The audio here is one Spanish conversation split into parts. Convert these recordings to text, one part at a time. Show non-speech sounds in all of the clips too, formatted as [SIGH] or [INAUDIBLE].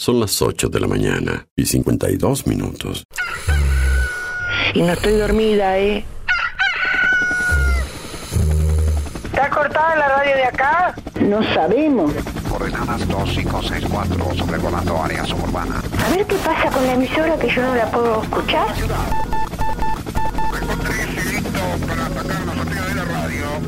Son las 8 de la mañana y 52 minutos. Y no estoy dormida, ¿eh? ¿Está cortada la radio de acá? No sabemos. Coordenadas 2564, sobrevolando área suburbana. A ver qué pasa con la emisora que yo no la puedo escuchar.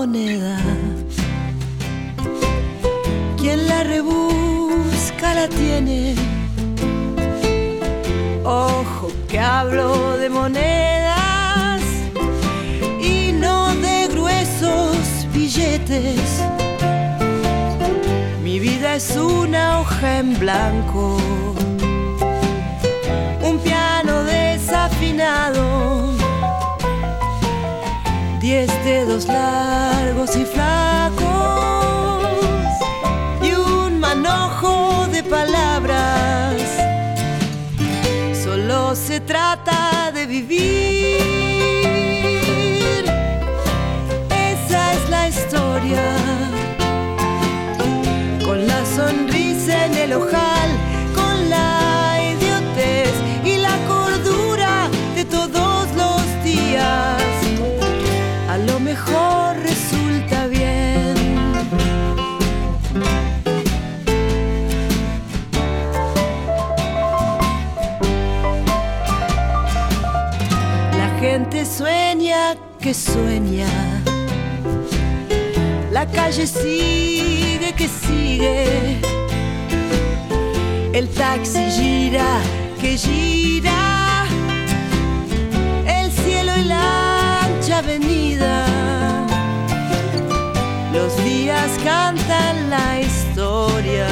Moneda. Quien la rebusca la tiene. Ojo que hablo de monedas y no de gruesos billetes. Mi vida es una hoja en blanco. Un piano desafinado diez dedos largos y flacos y un manojo de palabras. Solo se trata de vivir. Gente sueña que sueña. La calle sigue que sigue. El taxi gira que gira el cielo y la ancha avenida. Los días cantan la historia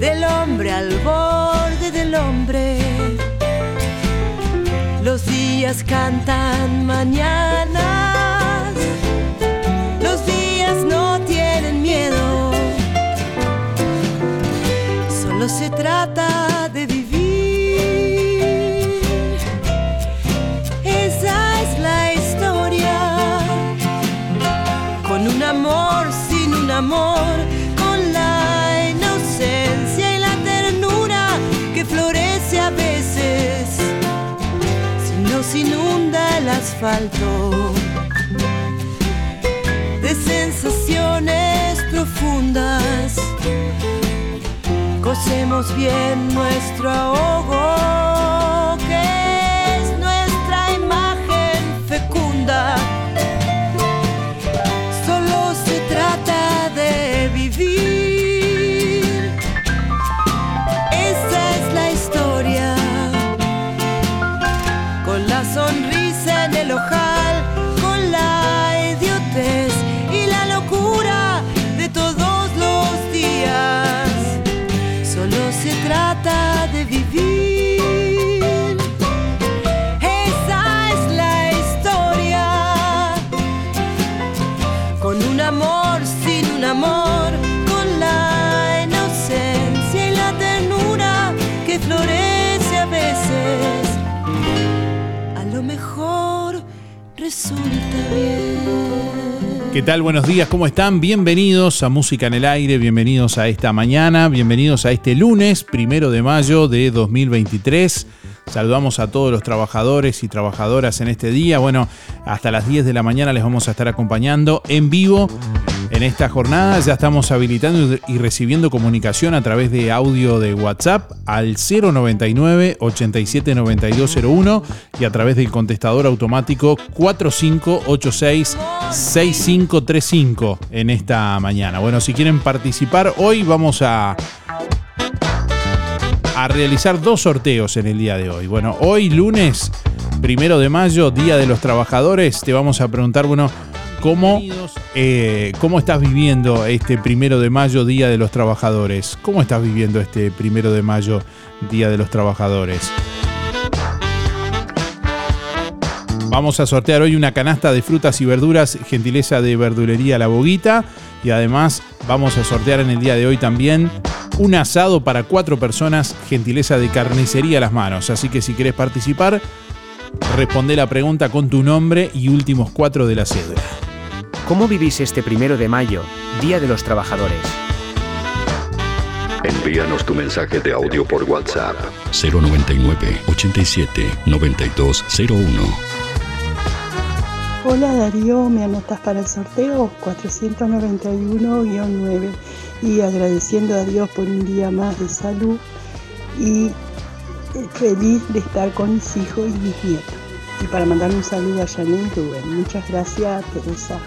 del hombre al borde del hombre. Los días cantan mañanas. Los días no tienen miedo. Solo se trata de vivir. Esa es la historia. Con un amor, sin un amor, de sensaciones profundas. Cosemos bien nuestro ahogo, ¿Qué tal? Buenos días, ¿cómo están? Bienvenidos a Música en el Aire, bienvenidos a esta mañana, bienvenidos a este lunes, primero de mayo de 2023. Saludamos a todos los trabajadores y trabajadoras en este día. Bueno, hasta las 10 de la mañana les vamos a estar acompañando en vivo En esta jornada ya estamos habilitando y recibiendo comunicación a través de audio de WhatsApp al 099 879201 y a través del contestador automático 4586 6535 en esta mañana. Bueno, si quieren participar, hoy vamos a a realizar dos sorteos en el día de hoy. Bueno, hoy lunes, primero de mayo, Día de los Trabajadores, te vamos a preguntar, bueno, ¿cómo, eh, ¿cómo estás viviendo este primero de mayo, Día de los Trabajadores? ¿Cómo estás viviendo este primero de mayo, Día de los Trabajadores? Vamos a sortear hoy una canasta de frutas y verduras, gentileza de verdulería La Boguita. Y además vamos a sortear en el día de hoy también un asado para cuatro personas, gentileza de carnicería las manos. Así que si querés participar, responde la pregunta con tu nombre y últimos cuatro de la cédula. ¿Cómo vivís este primero de mayo, Día de los Trabajadores? Envíanos tu mensaje de audio por WhatsApp 099 87 9201. Hola Darío, ¿me anotas para el sorteo? 491-9 y agradeciendo a Dios por un día más de salud y feliz de estar con mis hijos y mis nietos. Y para mandar un saludo a Janine Rubén. Muchas gracias, Teresa.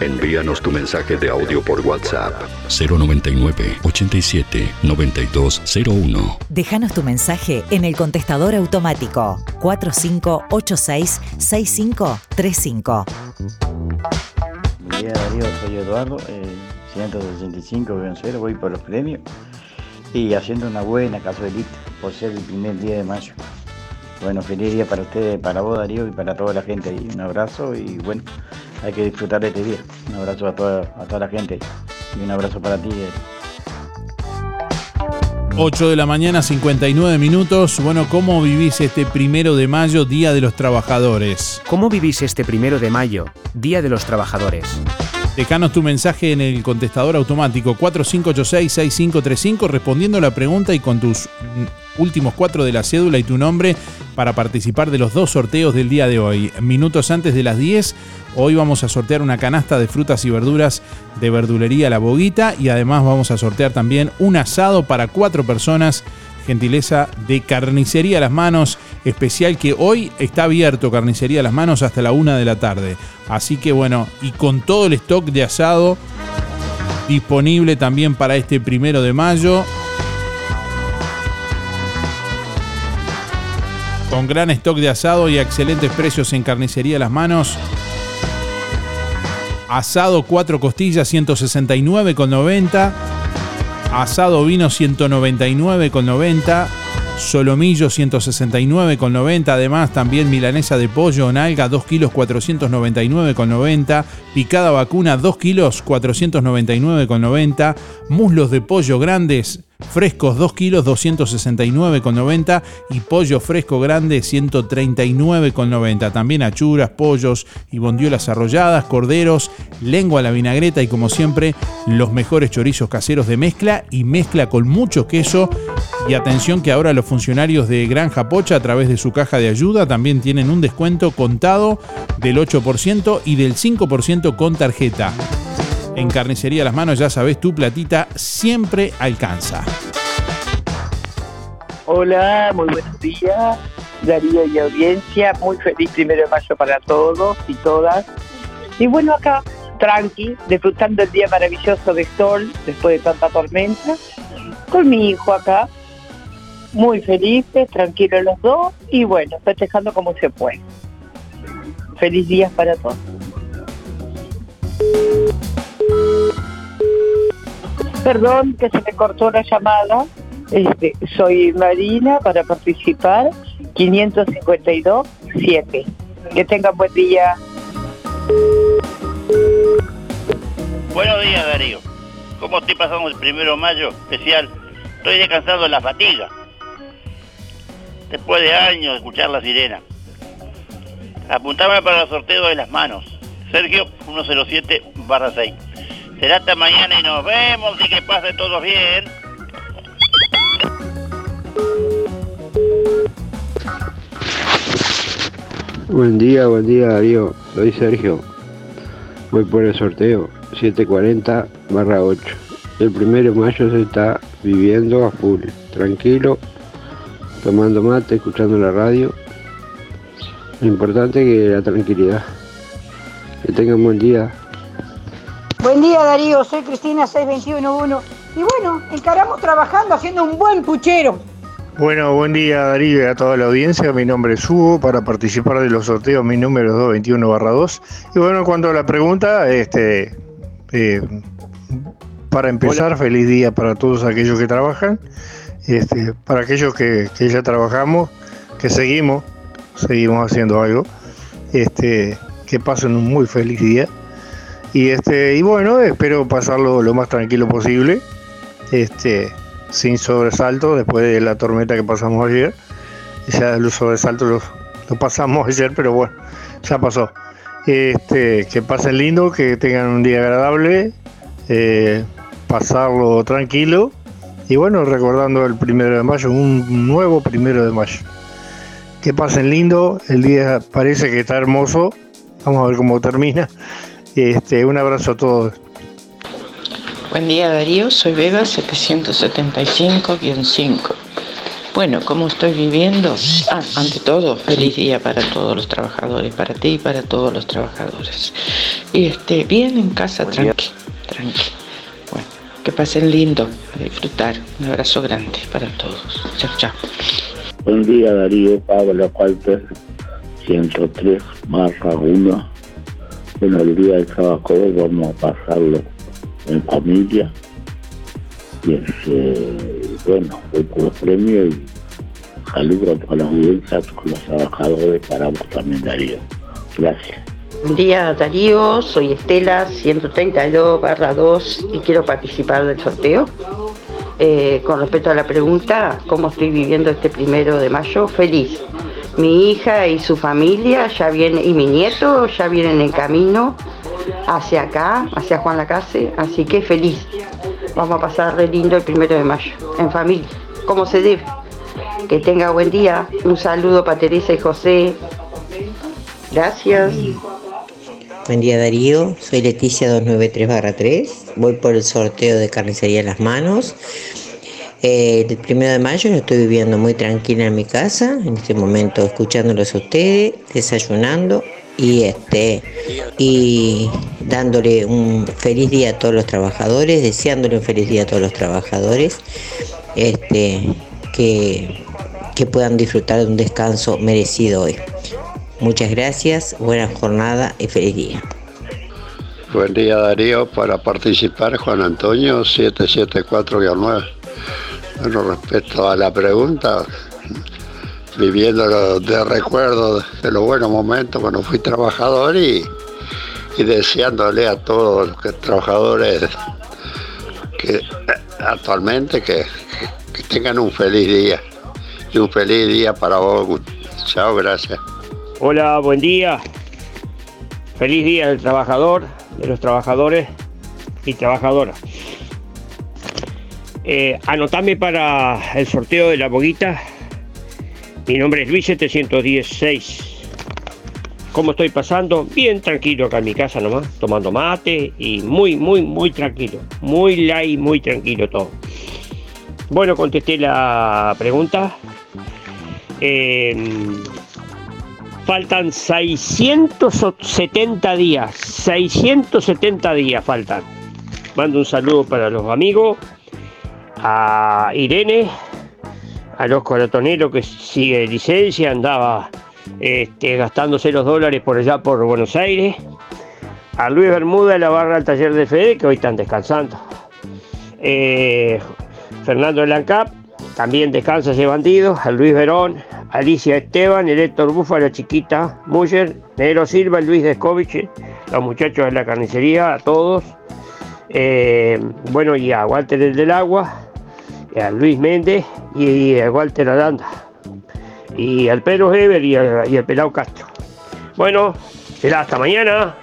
Envíanos tu mensaje de audio por WhatsApp 099 87 9201. Déjanos tu mensaje en el contestador automático 4586 6535. Buen día Darío, soy Eduardo, eh, 165 0, voy por los premios y haciendo una buena casuelita por ser el primer día de mayo. Bueno, feliz día para ustedes, para vos Darío y para toda la gente ahí. Un abrazo y bueno, hay que disfrutar de este día. Un abrazo a toda la gente y un abrazo para ti. 8 de la mañana, 59 minutos. Bueno, ¿cómo vivís este primero de mayo, Día de los Trabajadores? ¿Cómo vivís este primero de mayo, Día de los Trabajadores? Dejanos tu mensaje en el contestador automático 4586-6535 respondiendo la pregunta y con tus últimos cuatro de la cédula y tu nombre para participar de los dos sorteos del día de hoy. Minutos antes de las 10, hoy vamos a sortear una canasta de frutas y verduras de verdulería La Boguita y además vamos a sortear también un asado para cuatro personas gentileza de Carnicería Las Manos, especial que hoy está abierto Carnicería Las Manos hasta la una de la tarde. Así que bueno, y con todo el stock de asado disponible también para este primero de mayo. Con gran stock de asado y excelentes precios en Carnicería Las Manos. Asado 4 costillas 169,90 asado vino 199,90, solomillo 169,90, además también milanesa de pollo nalga 2 kilos 499,90, picada vacuna 2 kilos 499,90, muslos de pollo grandes frescos 2 kilos 269,90 y pollo fresco grande 139,90. También achuras, pollos y bondiolas arrolladas, corderos, lengua a la vinagreta y como siempre los mejores chorizos caseros de mezcla y mezcla con mucho queso. Y atención que ahora los funcionarios de Granja Pocha a través de su caja de ayuda también tienen un descuento contado del 8% y del 5% con tarjeta. En Carnicería Las Manos, ya sabes, tu platita siempre alcanza. Hola, muy buenos días, Darío y audiencia. Muy feliz primero de mayo para todos y todas. Y bueno, acá, tranqui, disfrutando el día maravilloso de sol después de tanta tormenta. Con mi hijo acá, muy felices, tranquilos los dos y bueno, festejando como se puede. Feliz día para todos. Perdón que se me cortó la llamada. Este, soy Marina para participar. 552 7. Que tengan buen día. Buenos días, Darío. ¿Cómo estoy pasando el primero de mayo especial? Estoy descansando de la fatiga. Después de años de escuchar la sirena. Apuntame para el sorteo de las manos. Sergio 107 barra 6. Será hasta mañana y nos vemos y que pase todo bien. Buen día, buen día Darío. Soy Sergio. Voy por el sorteo 740 barra 8. El primero de mayo se está viviendo a full. Tranquilo, tomando mate, escuchando la radio. Lo importante es que la tranquilidad. Que tengan buen día. Buen día Darío, soy Cristina 6211. Y bueno, encaramos trabajando haciendo un buen puchero. Bueno, buen día Darío y a toda la audiencia. Mi nombre es Hugo. Para participar de los sorteos, mi número es 221 2. Y bueno, en cuanto a la pregunta, este, eh, para empezar, feliz día para todos aquellos que trabajan. Este, para aquellos que, que ya trabajamos, que seguimos, seguimos haciendo algo. Este, que pasen un muy feliz día. Y este, y bueno, espero pasarlo lo más tranquilo posible. Este, sin sobresalto después de la tormenta que pasamos ayer. Ya los sobresaltos los, lo pasamos [LAUGHS] ayer, pero bueno, ya pasó. Este, que pasen lindo, que tengan un día agradable, eh, pasarlo tranquilo y bueno, recordando el primero de mayo, un nuevo primero de mayo. Que pasen lindo, el día parece que está hermoso, vamos a ver cómo termina. Este, un abrazo a todos. Buen día Darío, soy Vega 775-5. Bueno, ¿cómo estoy viviendo? Ah, ante todo, feliz día para todos los trabajadores, para ti y para todos los trabajadores. Y este, bien en casa, tranqui, tranqui. Bueno, que pasen lindo, a disfrutar. Un abrazo grande para todos. Chao, chao. Buen día Darío, Pablo Walter, 103 marca 1. Bueno, el día del trabajo vamos a pasarlo en familia. Y este, bueno, voy por los premios y saludo a todas las audiencias, con los trabajadores, para vos también Darío. Gracias. Buen día Darío, soy Estela 132 barra 2 y quiero participar del sorteo. Eh, con respecto a la pregunta, ¿cómo estoy viviendo este primero de mayo? Feliz. Mi hija y su familia ya vienen, y mi nieto ya vienen en camino hacia acá, hacia Juan Lacase, así que feliz. Vamos a pasar re lindo el primero de mayo, en familia, como se debe. Que tenga buen día. Un saludo para Teresa y José. Gracias. Buen día Darío, soy Leticia 293-3, voy por el sorteo de carnicería en las manos. Eh, el primero de mayo lo estoy viviendo muy tranquila en mi casa, en este momento escuchándolos a ustedes, desayunando y este y dándole un feliz día a todos los trabajadores, deseándole un feliz día a todos los trabajadores, este que, que puedan disfrutar de un descanso merecido hoy. Muchas gracias, buena jornada y feliz día. Buen día Darío, para participar Juan Antonio 774-9. Bueno, respecto a la pregunta, viviendo de recuerdo de los buenos momentos cuando fui trabajador y, y deseándole a todos los trabajadores que actualmente que, que tengan un feliz día y un feliz día para vos. Chao, gracias. Hola, buen día. Feliz día del trabajador, de los trabajadores y trabajadoras. Eh, anotame para el sorteo de la boguita. Mi nombre es Luis 716. ¿Cómo estoy pasando? Bien tranquilo acá en mi casa nomás, tomando mate y muy, muy, muy tranquilo. Muy light, muy tranquilo todo. Bueno, contesté la pregunta. Eh, faltan 670 días. 670 días faltan. Mando un saludo para los amigos, a Irene, a los coratoneros que sigue licencia, andaba este, gastándose los dólares por allá por Buenos Aires, a Luis Bermuda de la barra del taller de Fede, que hoy están descansando. Eh, Fernando de Lancap, también descansa ese bandido, a Luis Verón, Alicia Esteban, el Héctor Bufa, la chiquita Muller, Negro Silva, Luis Descovich, los muchachos de la carnicería, a todos. Eh, bueno, y a Walter el del Agua, a Luis Méndez y a Walter Aranda, y al Pedro Heber y al Pelao Castro. Bueno, será hasta mañana.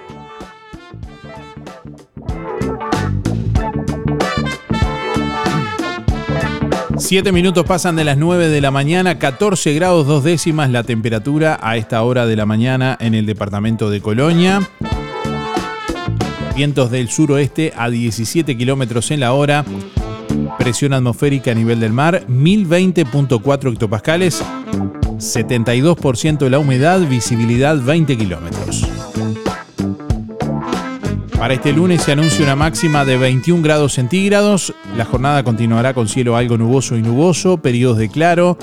Siete minutos pasan de las 9 de la mañana, 14 grados dos décimas la temperatura a esta hora de la mañana en el departamento de Colonia. Vientos del suroeste a 17 kilómetros en la hora. Presión atmosférica a nivel del mar, 1020.4 hectopascales. 72% de la humedad, visibilidad 20 kilómetros. Para este lunes se anuncia una máxima de 21 grados centígrados. La jornada continuará con cielo algo nuboso y nuboso, periodos de claro.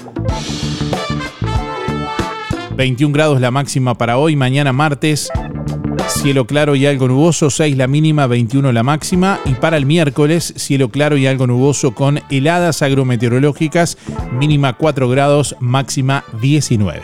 21 grados la máxima para hoy, mañana martes. Cielo claro y algo nuboso, 6 la mínima, 21 la máxima. Y para el miércoles, cielo claro y algo nuboso con heladas agrometeorológicas, mínima 4 grados, máxima 19.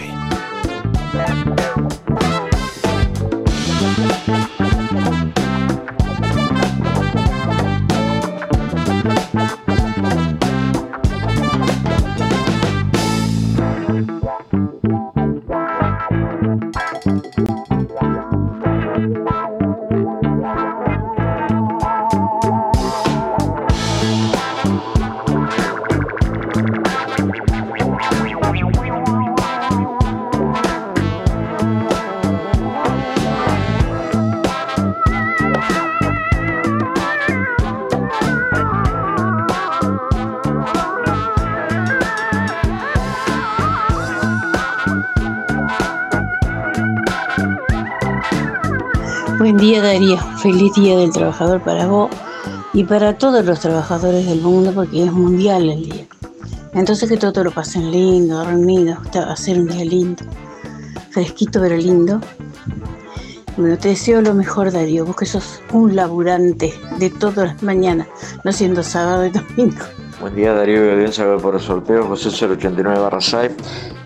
Día del trabajador para vos y para todos los trabajadores del mundo porque es mundial el día. Entonces que todos lo pasen lindo, reunidos, va a ser un día lindo, fresquito pero lindo. Bueno, te deseo lo mejor Darío, vos que sos un laburante de todas las mañanas, no siendo sábado y domingo. Buen día Darío y audiencia por el sorteo José 089 barra 6.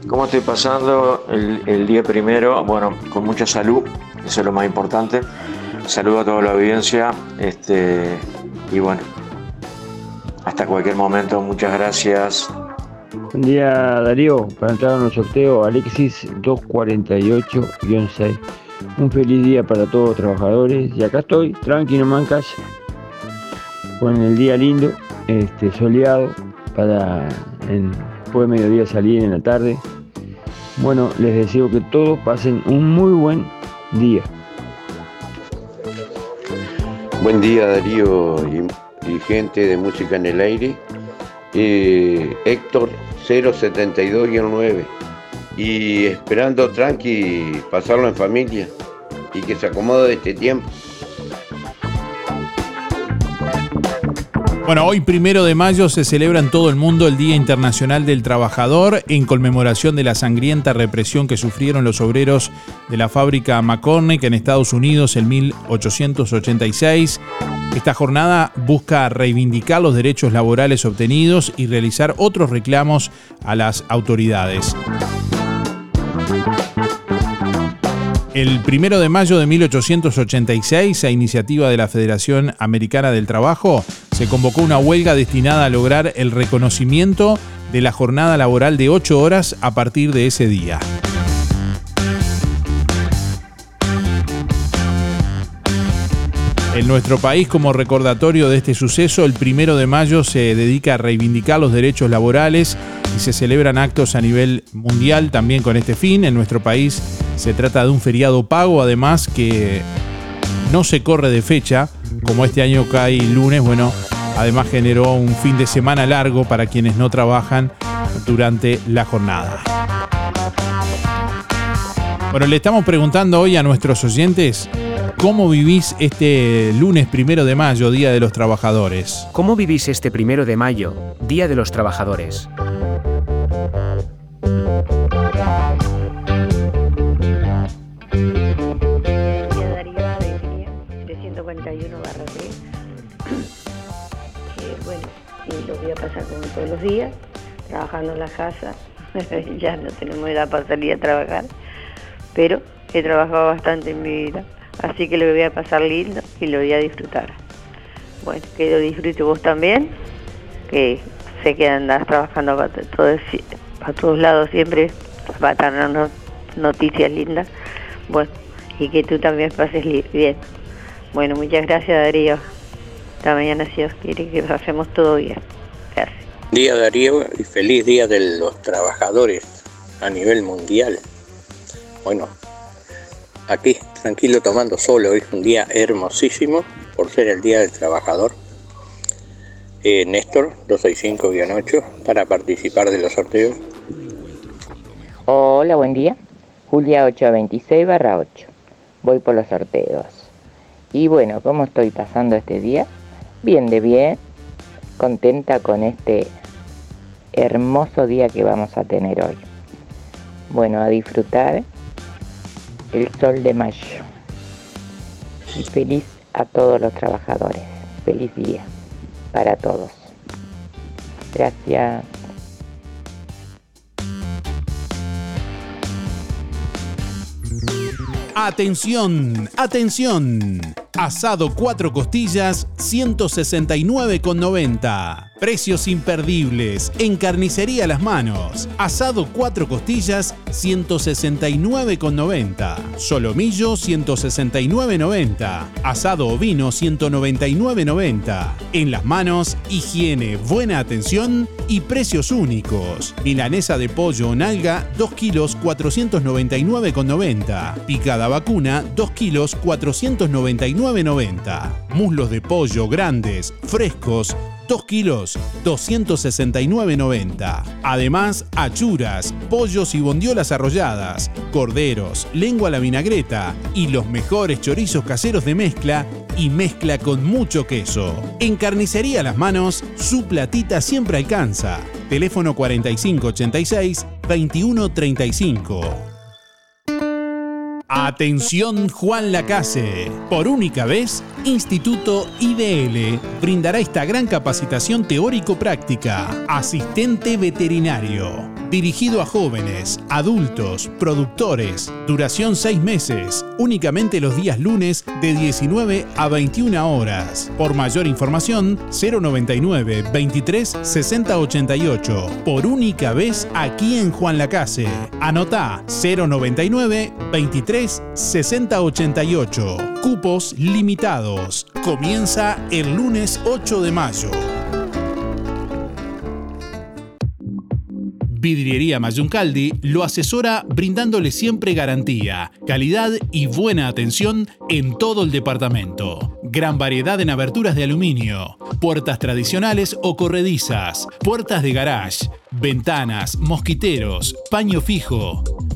¿Cómo estoy pasando el, el día primero? Bueno, con mucha salud, eso es lo más importante. Saludo a toda la audiencia este, y bueno, hasta cualquier momento, muchas gracias. Buen día Darío, para entrar en el sorteo Alexis 248-6. Un feliz día para todos los trabajadores y acá estoy, tranquilo en casa, con el día lindo, este, soleado, para en, después de mediodía salir en la tarde. Bueno, les deseo que todos pasen un muy buen día. Buen día Darío y, gente de Música en el Aire. Eh, Héctor 072-9. Y esperando tranqui pasarlo en familia y que se acomode este tiempo. Bueno, hoy primero de mayo se celebra en todo el mundo el Día Internacional del Trabajador en conmemoración de la sangrienta represión que sufrieron los obreros de la fábrica McCormick en Estados Unidos en 1886. Esta jornada busca reivindicar los derechos laborales obtenidos y realizar otros reclamos a las autoridades. El primero de mayo de 1886, a iniciativa de la Federación Americana del Trabajo, se convocó una huelga destinada a lograr el reconocimiento de la jornada laboral de 8 horas a partir de ese día. En nuestro país, como recordatorio de este suceso, el primero de mayo se dedica a reivindicar los derechos laborales y se celebran actos a nivel mundial también con este fin. En nuestro país se trata de un feriado pago, además que no se corre de fecha, como este año cae lunes, bueno, además generó un fin de semana largo para quienes no trabajan durante la jornada. Bueno, le estamos preguntando hoy a nuestros oyentes cómo vivís este lunes primero de mayo, Día de los Trabajadores. ¿Cómo vivís este primero de mayo, Día de los Trabajadores? Todos los días, trabajando en la casa. [LAUGHS] ya no tenemos edad para salir a trabajar, pero he trabajado bastante en mi vida. Así que lo voy a pasar lindo y lo voy a disfrutar. Bueno, que lo disfrute vos también, que sé que andás trabajando para todos, para todos lados siempre, para darnos noticias lindas. Bueno, y que tú también pases bien. Bueno, muchas gracias Darío. Esta mañana si Dios quiere que pasemos todo bien. Día Darío y feliz día de los trabajadores a nivel mundial. Bueno, aquí tranquilo tomando solo, es un día hermosísimo por ser el Día del Trabajador. Eh, Néstor 265-8 para participar de los sorteos. Hola, buen día. Julia 826 barra 8. Voy por los sorteos. Y bueno, ¿cómo estoy pasando este día? Bien de bien. Contenta con este hermoso día que vamos a tener hoy. Bueno, a disfrutar el sol de mayo. Y feliz a todos los trabajadores. Feliz día para todos. Gracias. Atención, atención. Asado cuatro costillas, 169,90. Precios imperdibles en Carnicería Las Manos. Asado cuatro costillas, 169,90. Solomillo, 169,90. Asado ovino, 199,90. En Las Manos, higiene, buena atención y precios únicos. Milanesa de pollo o nalga, 2 kilos, 499,90. Picada vacuna, 2 kilos, 499,90. Muslos de pollo grandes, frescos, 2 kilos, 269,90. Además, achuras, pollos y bondiolas arrolladas, corderos, lengua a la vinagreta y los mejores chorizos caseros de mezcla y mezcla con mucho queso. En Carnicería Las Manos, su platita siempre alcanza. Teléfono 4586-2135. Atención Juan Lacase. Por única vez, Instituto IDL brindará esta gran capacitación teórico-práctica. Asistente veterinario. Dirigido a jóvenes, adultos, productores. Duración 6 meses. Únicamente los días lunes de 19 a 21 horas. Por mayor información, 099 23 60 88. Por única vez aquí en Juan Lacase. Anota 099 23 6088. Cupos limitados. Comienza el lunes 8 de mayo. Vidriería Mayuncaldi lo asesora brindándole siempre garantía, calidad y buena atención en todo el departamento. Gran variedad en aberturas de aluminio, puertas tradicionales o corredizas, puertas de garage, ventanas, mosquiteros, paño fijo,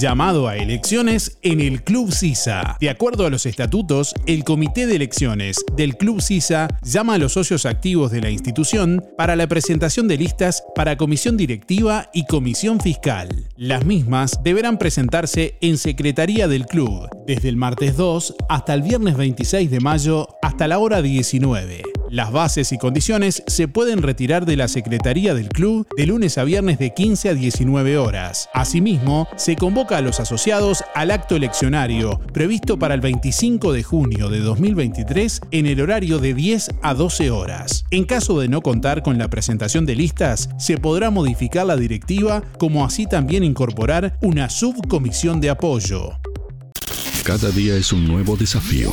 llamado a elecciones en el Club CISA. De acuerdo a los estatutos, el Comité de Elecciones del Club CISA llama a los socios activos de la institución para la presentación de listas para comisión directiva y comisión fiscal. Las mismas deberán presentarse en Secretaría del Club desde el martes 2 hasta el viernes 26 de mayo hasta la hora 19. Las bases y condiciones se pueden retirar de la Secretaría del Club de lunes a viernes de 15 a 19 horas. Asimismo, se convoca a los asociados al acto eleccionario previsto para el 25 de junio de 2023 en el horario de 10 a 12 horas. En caso de no contar con la presentación de listas, se podrá modificar la directiva como así también incorporar una subcomisión de apoyo. Cada día es un nuevo desafío.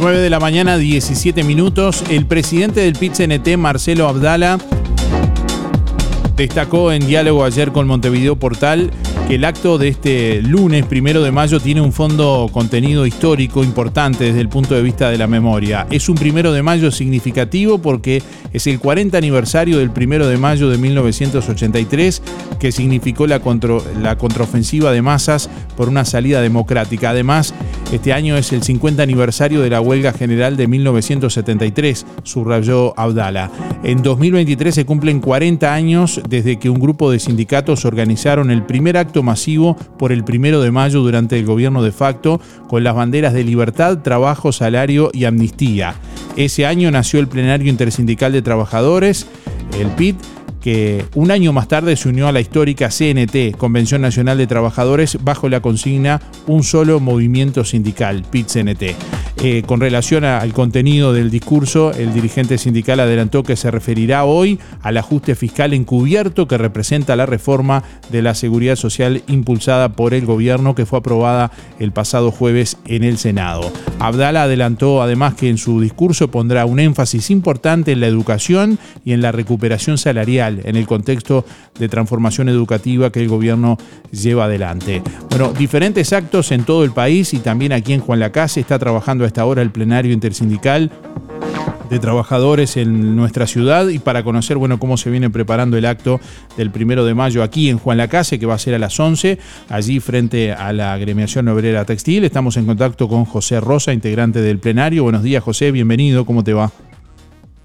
9 de la mañana, 17 minutos. El presidente del PIT-CNT, Marcelo Abdala, destacó en diálogo ayer con Montevideo Portal que el acto de este lunes, primero de mayo, tiene un fondo contenido histórico importante desde el punto de vista de la memoria. Es un primero de mayo significativo porque es el 40 aniversario del primero de mayo de 1983, que significó la, la contraofensiva de masas por una salida democrática. Además, este año es el 50 aniversario de la huelga general de 1973, subrayó Abdala. En 2023 se cumplen 40 años desde que un grupo de sindicatos organizaron el primer acto masivo por el primero de mayo durante el gobierno de facto con las banderas de libertad, trabajo, salario y amnistía. Ese año nació el plenario intersindical de trabajadores, el PIT, que un año más tarde se unió a la histórica CNT, Convención Nacional de Trabajadores, bajo la consigna Un solo movimiento sindical, PIT-CNT. Eh, con relación al contenido del discurso, el dirigente sindical adelantó que se referirá hoy al ajuste fiscal encubierto que representa la reforma de la seguridad social impulsada por el gobierno que fue aprobada el pasado jueves en el Senado. Abdala adelantó además que en su discurso pondrá un énfasis importante en la educación y en la recuperación salarial en el contexto de transformación educativa que el gobierno lleva adelante. Bueno, diferentes actos en todo el país y también aquí en Juan Lacase está trabajando esta hora el plenario intersindical de trabajadores en nuestra ciudad y para conocer bueno cómo se viene preparando el acto del primero de mayo aquí en Juan Lacase que va a ser a las 11 allí frente a la agremiación obrera textil. Estamos en contacto con José Rosa integrante del plenario. Buenos días José bienvenido cómo te va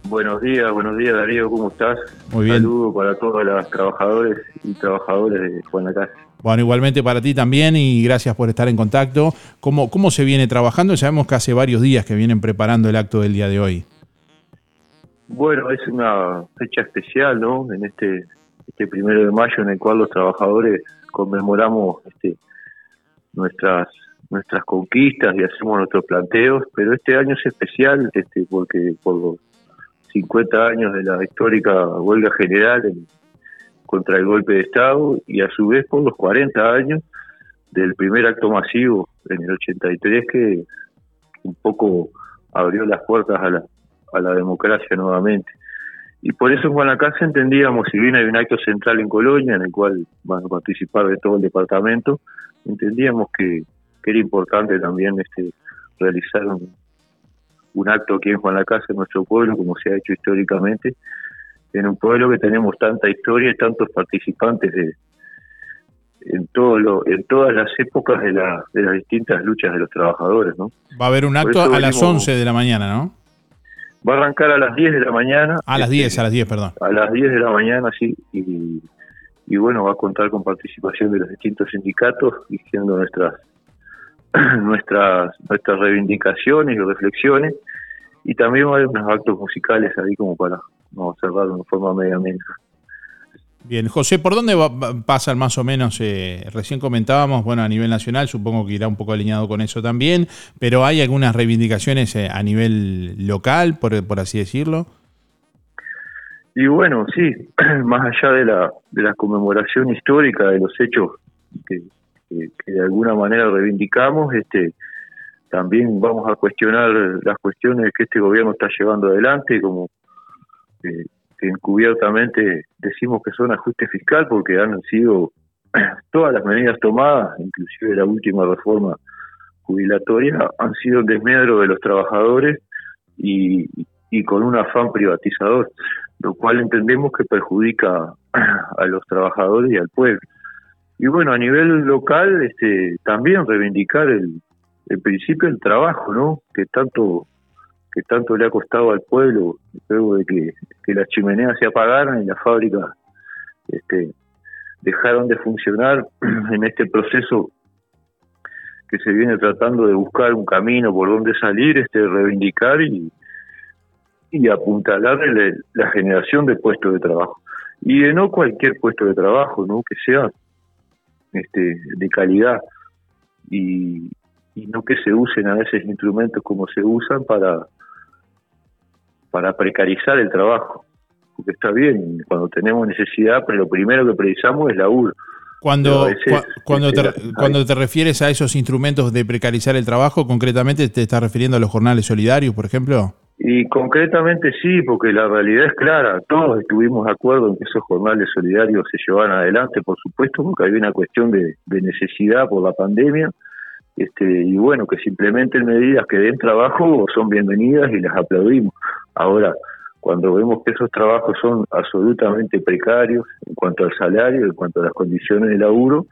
Buenos días, buenos días Darío, ¿cómo estás? Muy bien. Saludo para todos los trabajadores y trabajadores de Juan Lacase. Bueno, igualmente para ti también y gracias por estar en contacto. ¿Cómo, ¿Cómo se viene trabajando? Sabemos que hace varios días que vienen preparando el acto del día de hoy. Bueno, es una fecha especial, ¿no? En este, este primero de mayo en el cual los trabajadores conmemoramos este, nuestras nuestras conquistas y hacemos nuestros planteos, pero este año es especial este, porque por 50 años de la histórica huelga general contra el golpe de Estado y a su vez por los 40 años del primer acto masivo en el 83 que un poco abrió las puertas a la, a la democracia nuevamente. Y por eso en Guanacaste entendíamos, si bien hay un acto central en Colonia en el cual van a participar de todo el departamento, entendíamos que, que era importante también este realizar un, un acto aquí en Juan la Casa, en nuestro pueblo, como se ha hecho históricamente, en un pueblo que tenemos tanta historia y tantos participantes de, en todo lo, en todas las épocas de, la, de las distintas luchas de los trabajadores, ¿no? Va a haber un acto a las 11 de la mañana, ¿no? Va a arrancar a las 10 de la mañana. A las 10, a las 10, perdón. A las 10 de la mañana, sí, y, y bueno, va a contar con participación de los distintos sindicatos, diciendo nuestras [CLEARS THROAT] nuestras nuestras reivindicaciones y reflexiones y también va a haber unos actos musicales ahí como para no cerrar de una forma media Bien, José, ¿por dónde va, pasan más o menos? Eh, recién comentábamos, bueno, a nivel nacional, supongo que irá un poco alineado con eso también, pero ¿hay algunas reivindicaciones eh, a nivel local, por, por así decirlo? Y bueno, sí, [CLEARS THROAT] más allá de la, de la conmemoración histórica de los hechos que, que, de alguna manera reivindicamos, este, también vamos a cuestionar las cuestiones que este gobierno está llevando adelante, como eh, encubiertamente decimos que son ajuste fiscal porque han sido [CLEARS THROAT] todas las medidas tomadas, inclusive la última reforma jubilatoria, han sido un desmedro de los trabajadores y con un afán privatizador, lo cual entendemos que perjudica [CLEARS THROAT] a los trabajadores y al pueblo y bueno, a nivel local, este, también reivindicar el, el principio del trabajo, ¿no? Que tanto que tanto le ha costado al pueblo luego de que, las chimeneas se apagaran y las fábricas este, dejaron de funcionar [CLEARS THROAT] en este proceso que se viene tratando de buscar un camino por donde salir, este reivindicar y, y apuntalar la generación de puestos de trabajo. Y de no cualquier puesto de trabajo, ¿no? Que sea este, de calidad y, no que se usen a veces instrumentos como se usan para, para precarizar el trabajo. Porque está bien, cuando tenemos necesidad, pero lo primero que precisamos es la UR. Cuando, cuando, te, cuando te refieres a esos instrumentos de precarizar el trabajo, concretamente te estás refiriendo a los jornales solidarios, por ejemplo. Y concretamente sí, porque la realidad es clara, todos estuvimos de acuerdo en que esos jornales solidarios se llevaran adelante, por supuesto, porque había una cuestión de, necesidad por la pandemia, este, y bueno, que se implementen medidas que den trabajo son bienvenidas y las aplaudimos. Ahora, cuando vemos que esos trabajos son absolutamente precarios en cuanto al salario, en cuanto a las condiciones de laburo,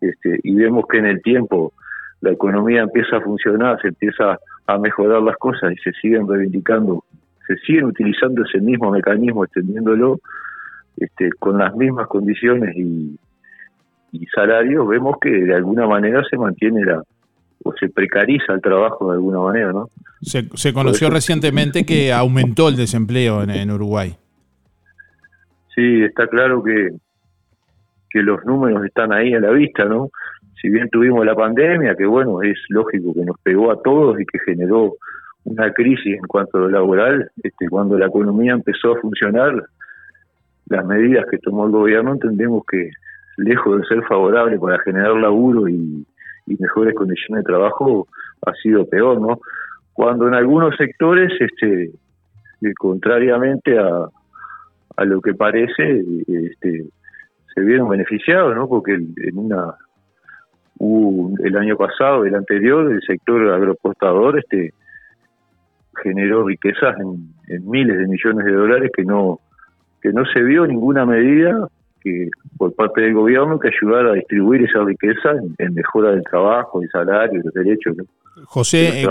este, y vemos que en el tiempo la economía empieza a funcionar, se empieza a mejorar las cosas y se siguen reivindicando, se siguen utilizando ese mismo mecanismo, extendiéndolo este, con las mismas condiciones y, y salarios, vemos que de alguna manera se mantiene la o se precariza el trabajo de alguna manera, ¿no? Se, se conoció recientemente que aumentó el desempleo en, en Uruguay. Sí, está claro que, que los números están ahí a la vista, ¿no? Si bien tuvimos la pandemia, que bueno, es lógico que nos pegó a todos y que generó una crisis en cuanto a lo laboral, este, cuando la economía empezó a funcionar, las medidas que tomó el gobierno entendemos que lejos de ser favorable para generar laburo y, mejores condiciones de trabajo, ha sido peor, ¿no? Cuando en algunos sectores, este, eh, contrariamente a, a lo que parece, este, se vieron beneficiados, ¿no? Porque en una hubo el año pasado, el anterior, el sector agroexportador este generó riquezas en, en miles de millones de dólares que no que no se vio ninguna medida que por parte del gobierno que ayudara a distribuir esa riqueza en, en mejora del trabajo, el salario, los derechos ¿no? José, eh.